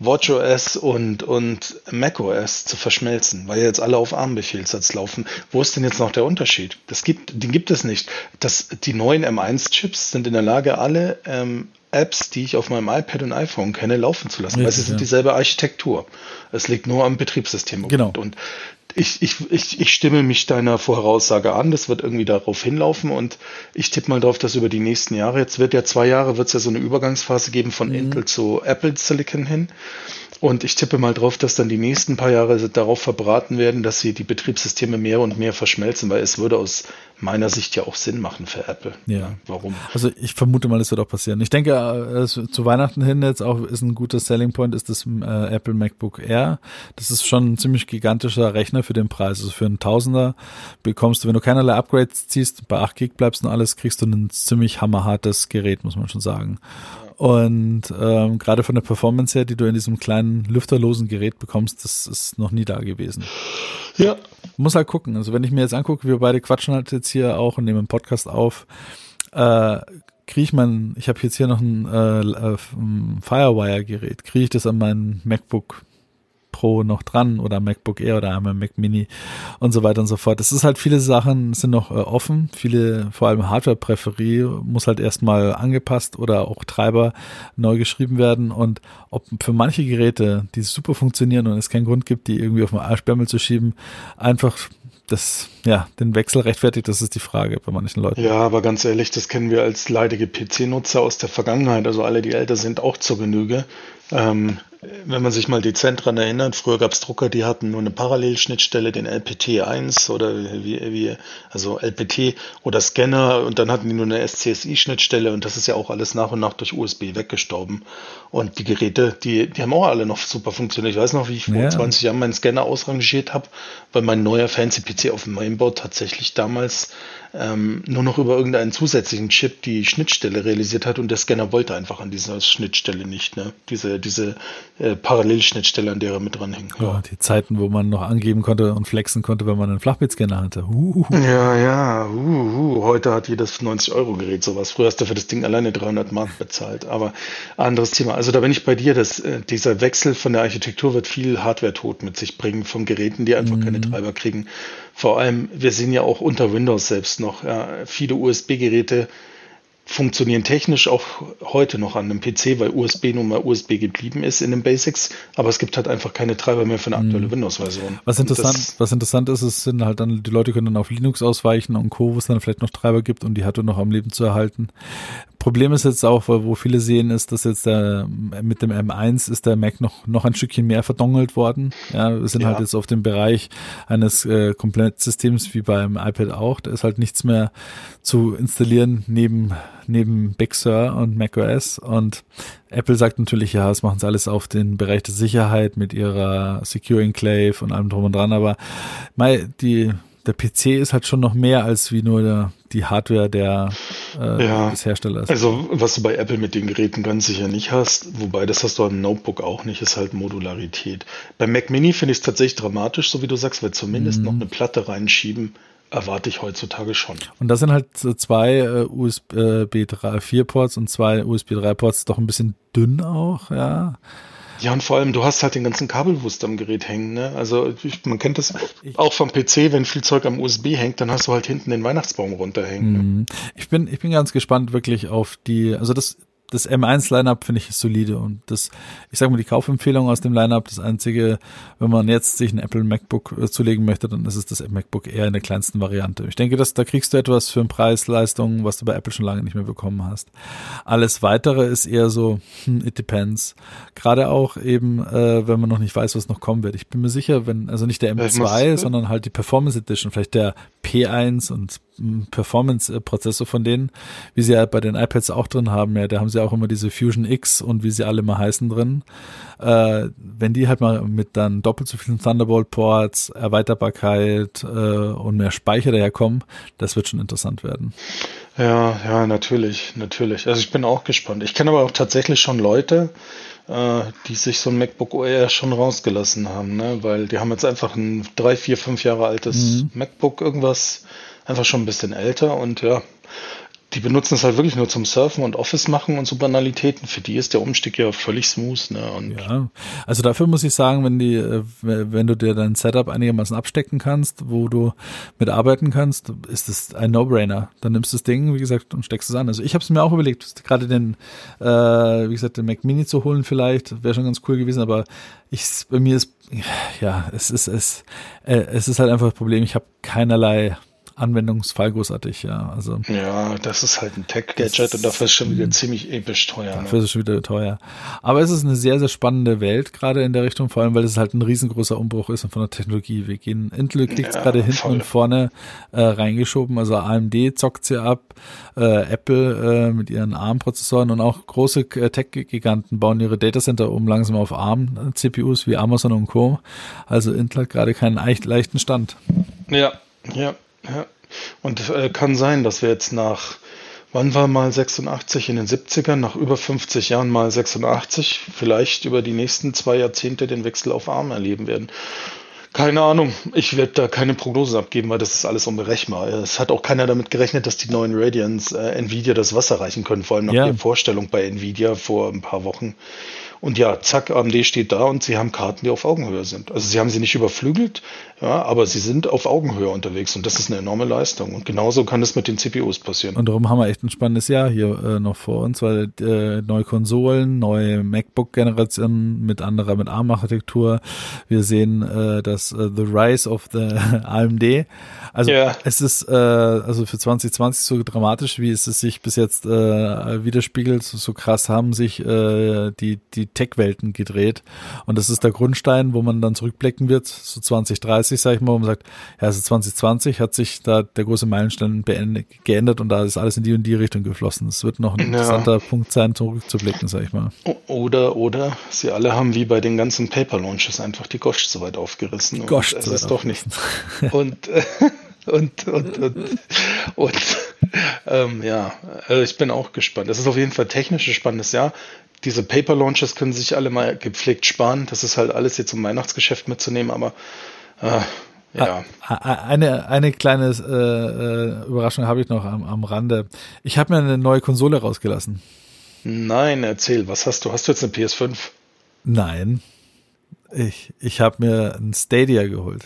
WatchOS und, und macOS zu verschmelzen, weil jetzt alle auf ARM-Befehlssatz laufen. Wo ist denn jetzt noch der Unterschied? Das gibt, den gibt es nicht. Das, die neuen M1-Chips sind in der Lage, alle ähm, Apps, die ich auf meinem iPad und iPhone kenne, laufen zu lassen, Richtig, weil sie sind ja. dieselbe Architektur. Es liegt nur am Betriebssystem. Genau. Und ich, ich, ich, ich stimme mich deiner Voraussage an. Das wird irgendwie darauf hinlaufen und ich tippe mal drauf, dass über die nächsten Jahre, jetzt wird ja zwei Jahre, wird es ja so eine Übergangsphase geben von mhm. Intel zu Apple Silicon hin. Und ich tippe mal drauf, dass dann die nächsten paar Jahre darauf verbraten werden, dass sie die Betriebssysteme mehr und mehr verschmelzen, weil es würde aus meiner Sicht ja auch Sinn machen für Apple. Ja. Warum? Also ich vermute mal, es wird auch passieren. Ich denke, äh, zu Weihnachten hin jetzt auch ist ein guter Selling Point, ist das äh, Apple MacBook Air. Das ist schon ein ziemlich gigantischer Rechner für den Preis. Also für einen Tausender bekommst du, wenn du keinerlei Upgrades ziehst, bei 8 Gig bleibst und alles, kriegst du ein ziemlich hammerhartes Gerät, muss man schon sagen. Und ähm, gerade von der Performance her, die du in diesem kleinen lüfterlosen Gerät bekommst, das ist noch nie da gewesen. Ja. Muss halt gucken. Also wenn ich mir jetzt angucke, wir beide quatschen halt jetzt hier auch und nehmen einen Podcast auf, äh, kriege ich mein, ich habe jetzt hier noch ein, äh, äh Firewire-Gerät, kriege ich das an meinen MacBook Pro noch dran oder MacBook Air oder einmal Mac Mini und so weiter und so fort. Es ist halt viele Sachen sind noch äh, offen, viele vor allem Hardware-Präferie muss halt erstmal angepasst oder auch Treiber neu geschrieben werden und ob für manche Geräte, die super funktionieren und es keinen Grund gibt, die irgendwie auf den Arschbärmel zu schieben, einfach das, ja, den Wechsel rechtfertigt, das ist die Frage bei manchen Leuten. Ja, aber ganz ehrlich, das kennen wir als leidige PC-Nutzer aus der Vergangenheit, also alle, die älter sind, auch zur Genüge. Ähm, wenn man sich mal dezent daran erinnert, früher gab es Drucker, die hatten nur eine Parallelschnittstelle, den LPT1 oder wie, wie, also LPT oder Scanner und dann hatten die nur eine SCSI-Schnittstelle und das ist ja auch alles nach und nach durch USB weggestorben. Und die Geräte, die, die haben auch alle noch super funktioniert. Ich weiß noch, wie ich vor ja. 20 Jahren meinen Scanner ausrangiert habe, weil mein neuer fancy PC auf dem Mainboard tatsächlich damals ähm, nur noch über irgendeinen zusätzlichen Chip die Schnittstelle realisiert hat und der Scanner wollte einfach an dieser Schnittstelle nicht. Ne? Diese, diese äh, Parallelschnittstelle, an der er mit dranhängt. Ja. ja. die Zeiten, wo man noch angeben konnte und flexen konnte, wenn man einen Flachbittscanner hatte. Uh, Ja, ja, uh, uh. heute hat jedes 90-Euro-Gerät sowas. Früher hast du für das Ding alleine 300 Mark bezahlt, aber anderes Thema. Also da bin ich bei dir, dass äh, dieser Wechsel von der Architektur wird viel Hardware-Tod mit sich bringen von Geräten, die einfach mhm. keine Treiber kriegen. Vor allem, wir sehen ja auch unter Windows selbst noch ja, viele USB-Geräte, funktionieren technisch auch heute noch an einem PC, weil USB nun mal USB geblieben ist in den Basics, aber es gibt halt einfach keine Treiber mehr für eine aktuelle mhm. Windows-Version. Was interessant, das, was interessant ist, es sind halt dann, die Leute können dann auf Linux ausweichen und Co., wo es dann vielleicht noch Treiber gibt, um die Hardware noch am Leben zu erhalten. Problem ist jetzt auch, wo viele sehen, ist, dass jetzt der, mit dem M1 ist der Mac noch, noch ein Stückchen mehr verdongelt worden. Ja, wir sind halt ja. halt jetzt auf dem Bereich eines äh, Komplettsystems wie beim iPad auch. Da ist halt nichts mehr zu installieren neben, neben Big Sur und macOS. Und Apple sagt natürlich, ja, das machen sie alles auf den Bereich der Sicherheit mit ihrer Secure Enclave und allem drum und dran. Aber mal die der PC ist halt schon noch mehr als wie nur der, die Hardware der, äh, ja, des Herstellers. Also was du bei Apple mit den Geräten ganz sicher nicht hast, wobei das hast du am Notebook auch nicht, ist halt Modularität. Beim Mac Mini finde ich es tatsächlich dramatisch, so wie du sagst, weil zumindest mhm. noch eine Platte reinschieben, erwarte ich heutzutage schon. Und das sind halt zwei äh, USB 3.4 Ports und zwei USB 3 Ports, doch ein bisschen dünn auch, ja. Ja, und vor allem, du hast halt den ganzen Kabelwust am Gerät hängen. Ne? Also man kennt das auch vom PC, wenn viel Zeug am USB hängt, dann hast du halt hinten den Weihnachtsbaum runterhängen. Ne? Mhm. Ich bin, ich bin ganz gespannt wirklich auf die, also das, das M1-Lineup finde ich solide und das, ich sage mal, die Kaufempfehlung aus dem Lineup, das einzige, wenn man jetzt sich ein Apple MacBook äh, zulegen möchte, dann ist es das MacBook eher in der kleinsten Variante. Ich denke, dass da kriegst du etwas für einen Preis, Leistung, was du bei Apple schon lange nicht mehr bekommen hast. Alles weitere ist eher so, hm, it depends. Gerade auch eben, äh, wenn man noch nicht weiß, was noch kommen wird. Ich bin mir sicher, wenn, also nicht der M2, muss, sondern halt die Performance Edition, vielleicht der P1 und Performance-Prozessor von denen, wie sie ja bei den iPads auch drin haben, ja, da haben sie auch immer diese Fusion X und wie sie alle mal heißen drin. Äh, wenn die halt mal mit dann doppelt so vielen Thunderbolt-Ports, Erweiterbarkeit äh, und mehr Speicher daherkommen, das wird schon interessant werden. Ja, ja, natürlich, natürlich. Also ich bin auch gespannt. Ich kenne aber auch tatsächlich schon Leute, die sich so ein MacBook Air schon rausgelassen haben, ne? weil die haben jetzt einfach ein drei, vier, fünf Jahre altes mhm. MacBook irgendwas einfach schon ein bisschen älter und ja, die benutzen es halt wirklich nur zum Surfen und Office machen und so Banalitäten. Für die ist der Umstieg ja völlig smooth. Ne? Und ja, also dafür muss ich sagen, wenn die, äh, wenn du dir dein Setup einigermaßen abstecken kannst, wo du mitarbeiten kannst, ist es ein No-Brainer. Dann nimmst du das Ding, wie gesagt, und steckst es an. Also ich habe es mir auch überlegt, gerade den, äh, wie gesagt, den Mac Mini zu holen vielleicht, wäre schon ganz cool gewesen, aber ich, bei mir ist, ja, es ist, es, äh, es ist halt einfach das Problem, ich habe keinerlei Anwendungsfall großartig, ja. Also, ja, das ist halt ein Tech-Gadget und dafür ist es schon wieder ziemlich episch teuer. Dafür ne? ist es schon wieder teuer. Aber es ist eine sehr, sehr spannende Welt, gerade in der Richtung, vor allem, weil es halt ein riesengroßer Umbruch ist von der Technologie. Wir gehen, Intel kriegt ja, gerade hinten voll. und vorne äh, reingeschoben, also AMD zockt sie ab, äh, Apple äh, mit ihren ARM-Prozessoren und auch große äh, Tech-Giganten bauen ihre Datacenter um langsam auf ARM-CPUs wie Amazon und Co. Also Intel hat gerade keinen leichten Stand. Ja, ja, ja. Und äh, kann sein, dass wir jetzt nach, wann war mal 86 in den 70ern, nach über 50 Jahren mal 86, vielleicht über die nächsten zwei Jahrzehnte den Wechsel auf ARM erleben werden. Keine Ahnung. Ich werde da keine Prognose abgeben, weil das ist alles unberechenbar. Es hat auch keiner damit gerechnet, dass die neuen Radians äh, Nvidia das Wasser reichen können, vor allem nach ja. der Vorstellung bei Nvidia vor ein paar Wochen. Und ja, zack, AMD steht da und sie haben Karten, die auf Augenhöhe sind. Also sie haben sie nicht überflügelt, ja, aber sie sind auf Augenhöhe unterwegs und das ist eine enorme Leistung. Und genauso kann es mit den CPUs passieren. Und darum haben wir echt ein spannendes Jahr hier äh, noch vor uns, weil äh, neue Konsolen, neue MacBook-Generationen mit anderer, mit ARM-Architektur. Wir sehen äh, das äh, The Rise of the AMD. Also yeah. es ist äh, also für 2020 so dramatisch, wie es sich bis jetzt äh, widerspiegelt. So, so krass haben sich äh, die, die Tech-Welten gedreht. Und das ist der Grundstein, wo man dann zurückblicken wird, so 2030, sag ich mal, wo man sagt, ja, also 2020 hat sich da der große Meilenstein geändert und da ist alles in die und die Richtung geflossen. Es wird noch ein interessanter ja. Punkt sein, zurückzublicken, sag ich mal. Oder, oder, sie alle haben wie bei den ganzen Paper-Launches einfach die Gosch so weit aufgerissen. Gosch. Das ist doch nicht. und, und, und, und, und ähm, ja, also ich bin auch gespannt. Das ist auf jeden Fall technisch ein spannendes Jahr. Diese Paper Launches können sich alle mal gepflegt sparen. Das ist halt alles jetzt um Weihnachtsgeschäft mitzunehmen, aber äh, ja. Eine, eine kleine äh, Überraschung habe ich noch am, am Rande. Ich habe mir eine neue Konsole rausgelassen. Nein, erzähl, was hast du? Hast du jetzt eine PS5? Nein. Ich, ich habe mir ein Stadia geholt.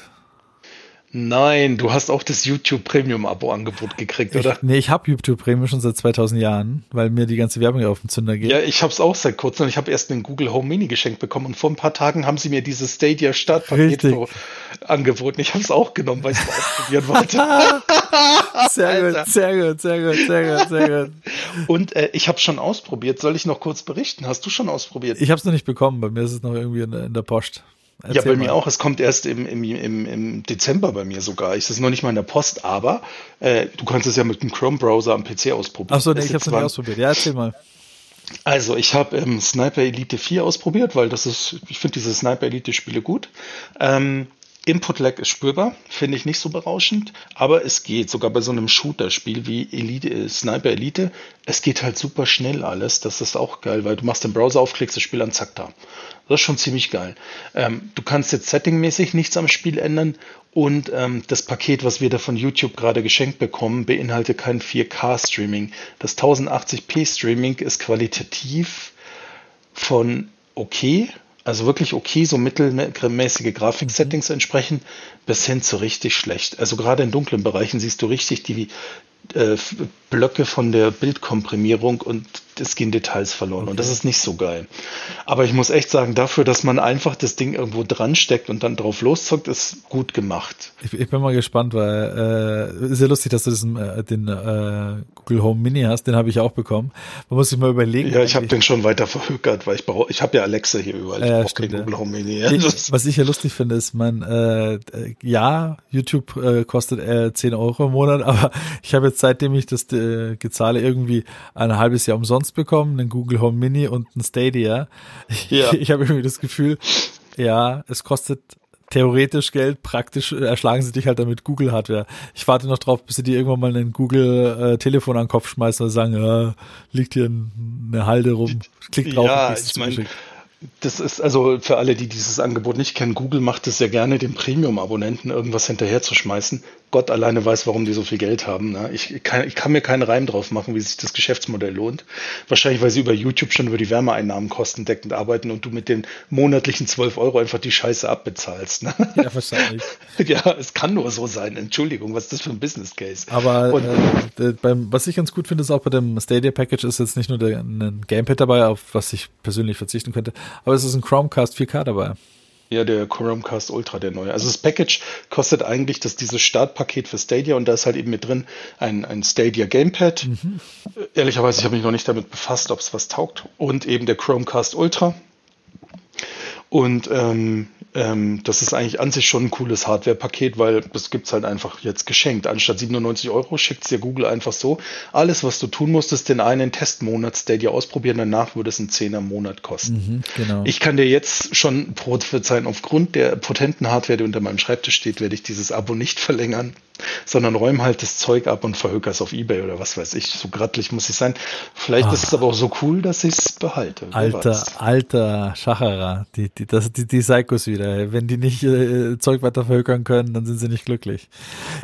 Nein, du hast auch das YouTube Premium Abo Angebot gekriegt, oder? Ich, nee, ich habe YouTube Premium schon seit 2000 Jahren, weil mir die ganze Werbung auf den Zünder geht. Ja, ich habe es auch seit kurzem und ich habe erst einen Google Home Mini geschenkt bekommen und vor ein paar Tagen haben sie mir dieses Stadia Startpaket angeboten. Ich habe es auch genommen, weil ich es ausprobieren wollte. sehr gut, sehr gut, sehr gut, sehr gut, sehr gut. Und äh, ich habe schon ausprobiert. Soll ich noch kurz berichten? Hast du schon ausprobiert? Ich habe es noch nicht bekommen. Bei mir ist es noch irgendwie in, in der Post. Erzähl ja, bei mal. mir auch. Es kommt erst im, im, im, im Dezember bei mir sogar. Es ist noch nicht mal in der Post, aber äh, du kannst es ja mit dem Chrome-Browser am PC ausprobieren. Achso, nee, ich habe es noch nicht ausprobiert. Ja, erzähl mal. Also, ich habe ähm, Sniper Elite 4 ausprobiert, weil das ist, ich finde diese Sniper Elite Spiele gut. Ähm, Input-Lag ist spürbar, finde ich nicht so berauschend, aber es geht. Sogar bei so einem Shooter-Spiel wie Elite, äh, Sniper Elite, es geht halt super schnell alles. Das ist auch geil, weil du machst den Browser auf, klickst das Spiel an, zack da. Das ist schon ziemlich geil. Ähm, du kannst jetzt settingmäßig nichts am Spiel ändern und ähm, das Paket, was wir da von YouTube gerade geschenkt bekommen, beinhaltet kein 4K-Streaming. Das 1080p-Streaming ist qualitativ von okay, also wirklich okay, so mittelmäßige Grafik-Settings entsprechen, bis hin zu richtig schlecht. Also gerade in dunklen Bereichen siehst du richtig die äh, Blöcke von der Bildkomprimierung und es gehen Details verloren okay. und das ist nicht so geil. Aber ich muss echt sagen, dafür, dass man einfach das Ding irgendwo dran steckt und dann drauf loszockt, ist gut gemacht. Ich, ich bin mal gespannt, weil äh, ist ja lustig, dass du diesen, äh, den äh, Google Home Mini hast, den habe ich auch bekommen. Man muss sich mal überlegen. Ja, ich habe den schon weiter verhökert, weil ich brauche, ich habe ja Alexa hier überall. Ich äh, brauche keinen Google Home Mini. Ja. Ich, was ich ja lustig finde, ist, mein, äh, ja, YouTube äh, kostet äh, 10 Euro im Monat, aber ich habe jetzt seitdem ich das äh, gezahle irgendwie ein halbes Jahr umsonst umsonst bekommen, einen Google Home Mini und einen Stadia. Ja. Ich, ich habe irgendwie das Gefühl, ja, es kostet theoretisch Geld, praktisch erschlagen sie dich halt damit Google Hardware. Ich warte noch drauf, bis sie dir irgendwann mal ein Google äh, Telefon an den Kopf schmeißen und sagen, ja, liegt hier eine Halde rum, klick drauf. Ja, ich meine, das ist also für alle, die dieses Angebot nicht kennen, Google macht es sehr gerne, den Premium-Abonnenten irgendwas hinterherzuschmeißen. Gott alleine weiß, warum die so viel Geld haben. Ne? Ich, kann, ich kann mir keinen Reim drauf machen, wie sich das Geschäftsmodell lohnt. Wahrscheinlich, weil sie über YouTube schon über die Wärmeeinnahmen kostendeckend arbeiten und du mit den monatlichen 12 Euro einfach die Scheiße abbezahlst. Ne? Ja, wahrscheinlich. ja, es kann nur so sein. Entschuldigung, was ist das für ein Business Case? Aber und, äh, beim, was ich ganz gut finde, ist auch bei dem Stadia Package ist jetzt nicht nur der, ein Gamepad dabei, auf was ich persönlich verzichten könnte, aber es ist ein Chromecast 4K dabei. Ja, der Chromecast Ultra, der neue. Also das Package kostet eigentlich das dieses Startpaket für Stadia und da ist halt eben mit drin ein, ein Stadia Gamepad. Mhm. Ehrlicherweise, ich habe mich noch nicht damit befasst, ob es was taugt. Und eben der Chromecast Ultra. Und ähm, ähm, das ist eigentlich an sich schon ein cooles Hardware-Paket, weil das gibt es halt einfach jetzt geschenkt. Anstatt 97 Euro schickt es dir Google einfach so. Alles, was du tun musst, ist den einen Testmonat Stadia ausprobieren. Danach würde es einen 10er Monat kosten. Mhm, genau. Ich kann dir jetzt schon prophezeien, aufgrund der potenten Hardware, die unter meinem Schreibtisch steht, werde ich dieses Abo nicht verlängern sondern räume halt das Zeug ab und verhöker es auf Ebay oder was weiß ich. So grattlich muss ich sein. Vielleicht Ach. ist es aber auch so cool, dass ich es behalte. Alter, alter Schacherer, die, die, das, die, die Psychos wieder. Wenn die nicht äh, Zeug weiter verhökern können, dann sind sie nicht glücklich.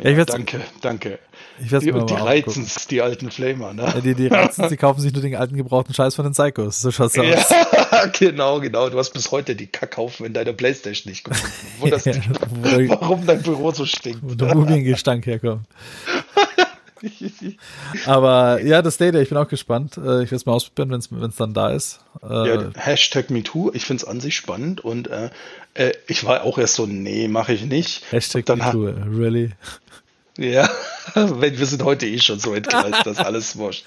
Ja, ja, danke, danke. Ich die, die reizen die alten Flamer, ne? Ja, die, die reizen die kaufen sich nur den alten gebrauchten Scheiß von den Psychos. So schaut's aus. Ja, genau, genau. Du hast bis heute die Kackhaufen in deiner Playstation nicht gefunden. Ja, dich, warum dein Büro so stinkt. Wo der Mumiengestank herkommt. Aber ja, das Data, ich bin auch gespannt. Äh, ich werde es mal ausprobieren, wenn es dann da ist. Äh, ja, Hashtag MeToo, ich finde es an sich spannend und äh, äh, ich war auch erst so, nee, mache ich nicht. Hashtag MeToo, really? Ja, wir sind heute eh schon so entgleist, dass alles wurscht.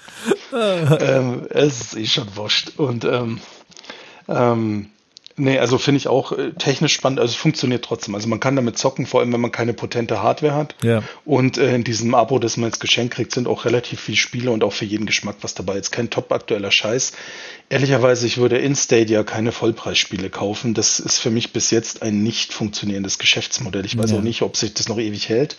ähm, es ist eh schon wurscht. Und ähm, ähm, Nee, also finde ich auch äh, technisch spannend, also es funktioniert trotzdem. Also man kann damit zocken, vor allem wenn man keine potente Hardware hat. Ja. Und äh, in diesem Abo, das man als Geschenk kriegt, sind auch relativ viele Spiele und auch für jeden Geschmack was dabei. Jetzt kein top aktueller Scheiß. Ehrlicherweise, ich würde in Stadia keine Vollpreisspiele kaufen. Das ist für mich bis jetzt ein nicht funktionierendes Geschäftsmodell. Ich weiß Ja. auch nicht, ob sich das noch ewig hält,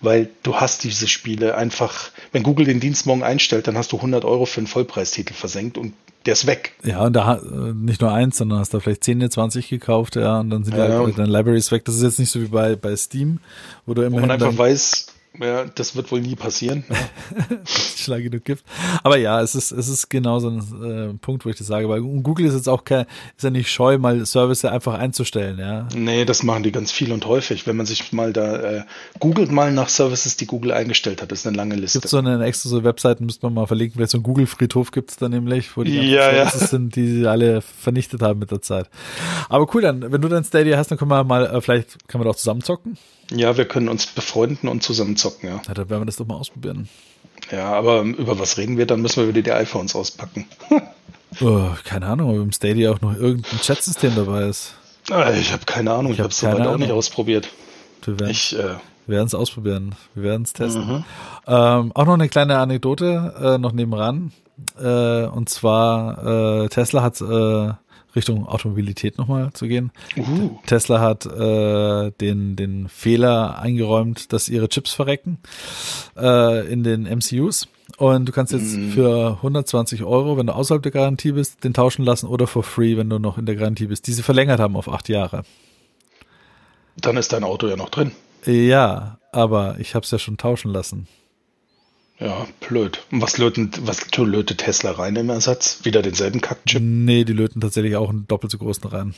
weil du hast diese Spiele einfach, wenn Google den Dienst morgen einstellt, dann hast du 100 Euro für einen Vollpreistitel versenkt und der ist weg. Ja, und da äh, nicht nur eins, sondern hast da vielleicht 10, 20 gekauft, ja, und dann sind Ja, ja, und- deine Libraries weg. Das ist jetzt nicht so wie bei, bei Steam, wo du Wo immerhin man einfach weiß, ja, das wird wohl nie passieren. Schlag genug gibt. Aber ja, es ist, es ist genau so ein äh, Punkt, wo ich das sage, weil Google ist jetzt auch kein, ist ja nicht scheu, mal Service einfach einzustellen, ja. Nee, das machen die ganz viel und häufig. Wenn man sich mal da äh, googelt mal nach Services, die Google eingestellt hat, das ist eine lange Liste. Gibt so eine extra so Webseiten, müsste man mal verlinken, vielleicht so ein Google-Friedhof gibt's da nämlich, wo die Ja, ja. Services sind, die sie alle vernichtet haben mit der Zeit. Aber cool, dann, wenn du dann Stadia hast, dann können wir mal, äh, vielleicht können wir doch zusammen zocken. Ja, wir können uns befreunden und zusammen zocken, ja. Ja, dann werden wir das doch mal ausprobieren. Ja, aber ähm, über was reden wir? Dann müssen wir wieder die iPhones auspacken. Oh, keine Ahnung, ob im Stadia auch noch irgendein Chatsystem dabei ist. Ah, ich habe keine Ahnung, ich hab habe es soweit auch nicht ausprobiert. Wir werden Ich, äh, werden es ausprobieren. Wir werden es testen. Ähm, auch noch eine kleine Anekdote äh, noch nebenan. Äh, und zwar äh, Tesla hat äh, Richtung Automobilität nochmal zu gehen. uh, Tesla hat äh, den, den Fehler eingeräumt, dass ihre Chips verrecken äh, in den MCUs. Und du kannst jetzt für 120 Euro, wenn du außerhalb der Garantie bist, den tauschen lassen oder for free, wenn du noch in der Garantie bist. Diese verlängert haben auf acht Jahre. dann ist dein Auto ja noch drin. Ja, aber ich habe es ja schon tauschen lassen. Ja, blöd. Und was löten, was lötet Tesla rein im Ersatz? Wieder denselben Kackchip? Nee, die löten tatsächlich auch einen doppelt so großen rein.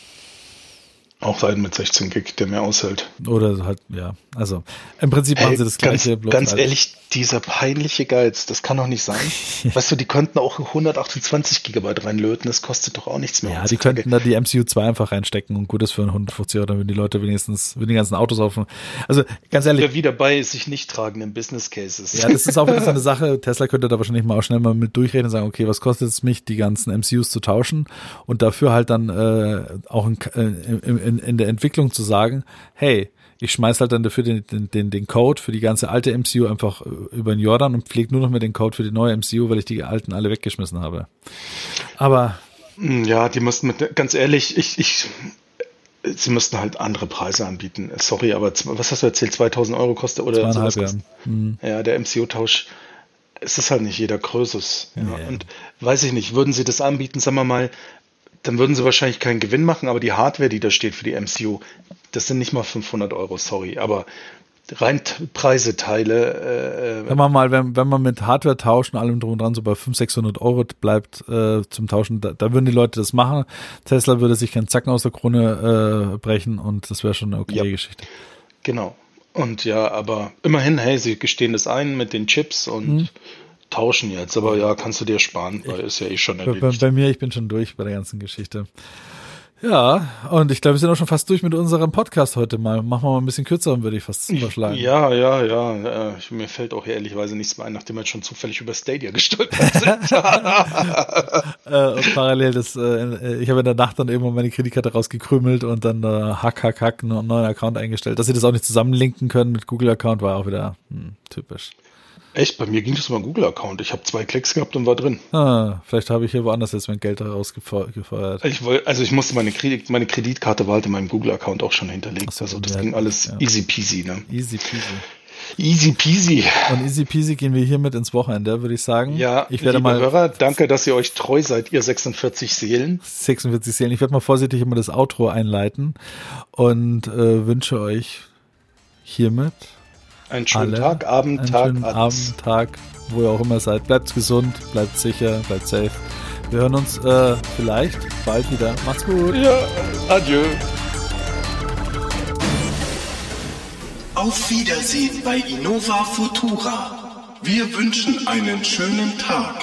Auch einen mit 16 Gig, der mehr aushält. Oder halt, ja. Also im Prinzip machen Ey, sie das ganz, gleiche. bloß ganz halt- ehrlich, dieser peinliche Geiz, das kann doch nicht sein. weißt du, die könnten auch 128 Gigabyte reinlöten, das kostet doch auch nichts mehr. Ja, die heutzutage. könnten da die MCU 2 einfach reinstecken und gut ist für einen 150 Euro, dann würden die Leute wenigstens, würden die ganzen Autos auf. Also ganz ehrlich, Wer wieder bei sich nicht tragenden Business Cases. ja, das ist auch wieder so eine Sache. Tesla könnte da wahrscheinlich mal auch schnell mal mit durchreden und sagen, okay, was kostet es mich, die ganzen MCUs zu tauschen und dafür halt dann äh, auch in, in, in, in der Entwicklung zu sagen, hey, ich schmeiß halt dann dafür den, den, den, Code für die ganze alte MCU einfach äh, über den Jordan und pflege nur noch mehr den Code für die neue MCU, weil ich die alten alle weggeschmissen habe. Aber Hm, Ja, die müssten mit, ganz ehrlich, ich, ich, sie müssten halt andere Preise anbieten. Sorry, aber was hast du erzählt? 2000 Euro kostet oder sowas kostet? Ja, der MCU-Tausch. Es ist halt nicht jeder Größes. Ja. Nee. Und weiß ich nicht, würden sie das anbieten, sagen wir mal, dann würden sie wahrscheinlich keinen Gewinn machen, aber die Hardware, die da steht für die MCU, das sind nicht mal 500 Euro, sorry, aber rein Preiseteile, äh, Wenn man mal, wenn, wenn man mit Hardware tauschen, allem drum und dran, so bei 500, 600 Euro bleibt äh, zum Tauschen, da, da würden die Leute das machen. Tesla würde sich keinen Zacken aus der Krone äh, brechen und das wäre schon eine okay Ja. Geschichte. Genau. Und ja, aber immerhin, hey, sie gestehen das ein mit den Chips und tauschen jetzt. Aber ja, kannst du dir sparen, weil ist ja eh schon Bei, bei, erledigt. bei mir, ich bin schon durch bei der ganzen Geschichte. Ja, und ich glaube, wir sind auch schon fast durch mit unserem Podcast heute mal. Machen wir mal ein bisschen kürzer, würde ich fast vorschlagen. Ja, ja, ja. Äh, ich, mir fällt auch ehrlicherweise nichts mehr ein, nachdem wir jetzt schon zufällig über Stadia gestolpert sind. Äh, und parallel das, äh, ich habe in der Nacht dann irgendwann meine Kreditkarte rausgekrümelt und dann äh, hack, hack, hack einen neuen Account eingestellt. Dass sie das auch nicht zusammenlinken können mit Google-Account, war auch wieder hm, typisch. Echt, bei mir ging das über einen Google-Account. Ich habe zwei Klicks gehabt und war drin. Ah, vielleicht habe ich hier woanders jetzt mein Geld rausgefeuert. Ich woll, also ich musste meine, Kredit, meine Kreditkarte war halt in meinem Google-Account auch schon hinterlegt. So, also das ja, ging alles ja. easy peasy. Ne? Easy peasy. Easy peasy. Und easy peasy gehen wir hiermit ins Wochenende, würde ich sagen. Ja, ich werde liebe mal Hörer, danke, dass ihr euch treu seid, ihr 46 Seelen. 46 Seelen. Ich werde mal vorsichtig immer das Outro einleiten und äh, wünsche euch hiermit einen schönen alle. Tag, Abend, Einen Tag, schönen Abend, Tag, wo ihr auch immer seid. Bleibt gesund, bleibt sicher, bleibt safe. Wir hören uns äh, vielleicht bald wieder. Macht's gut. Ja, adieu. Auf Wiedersehen bei Innova Futura. Wir wünschen einen schönen Tag.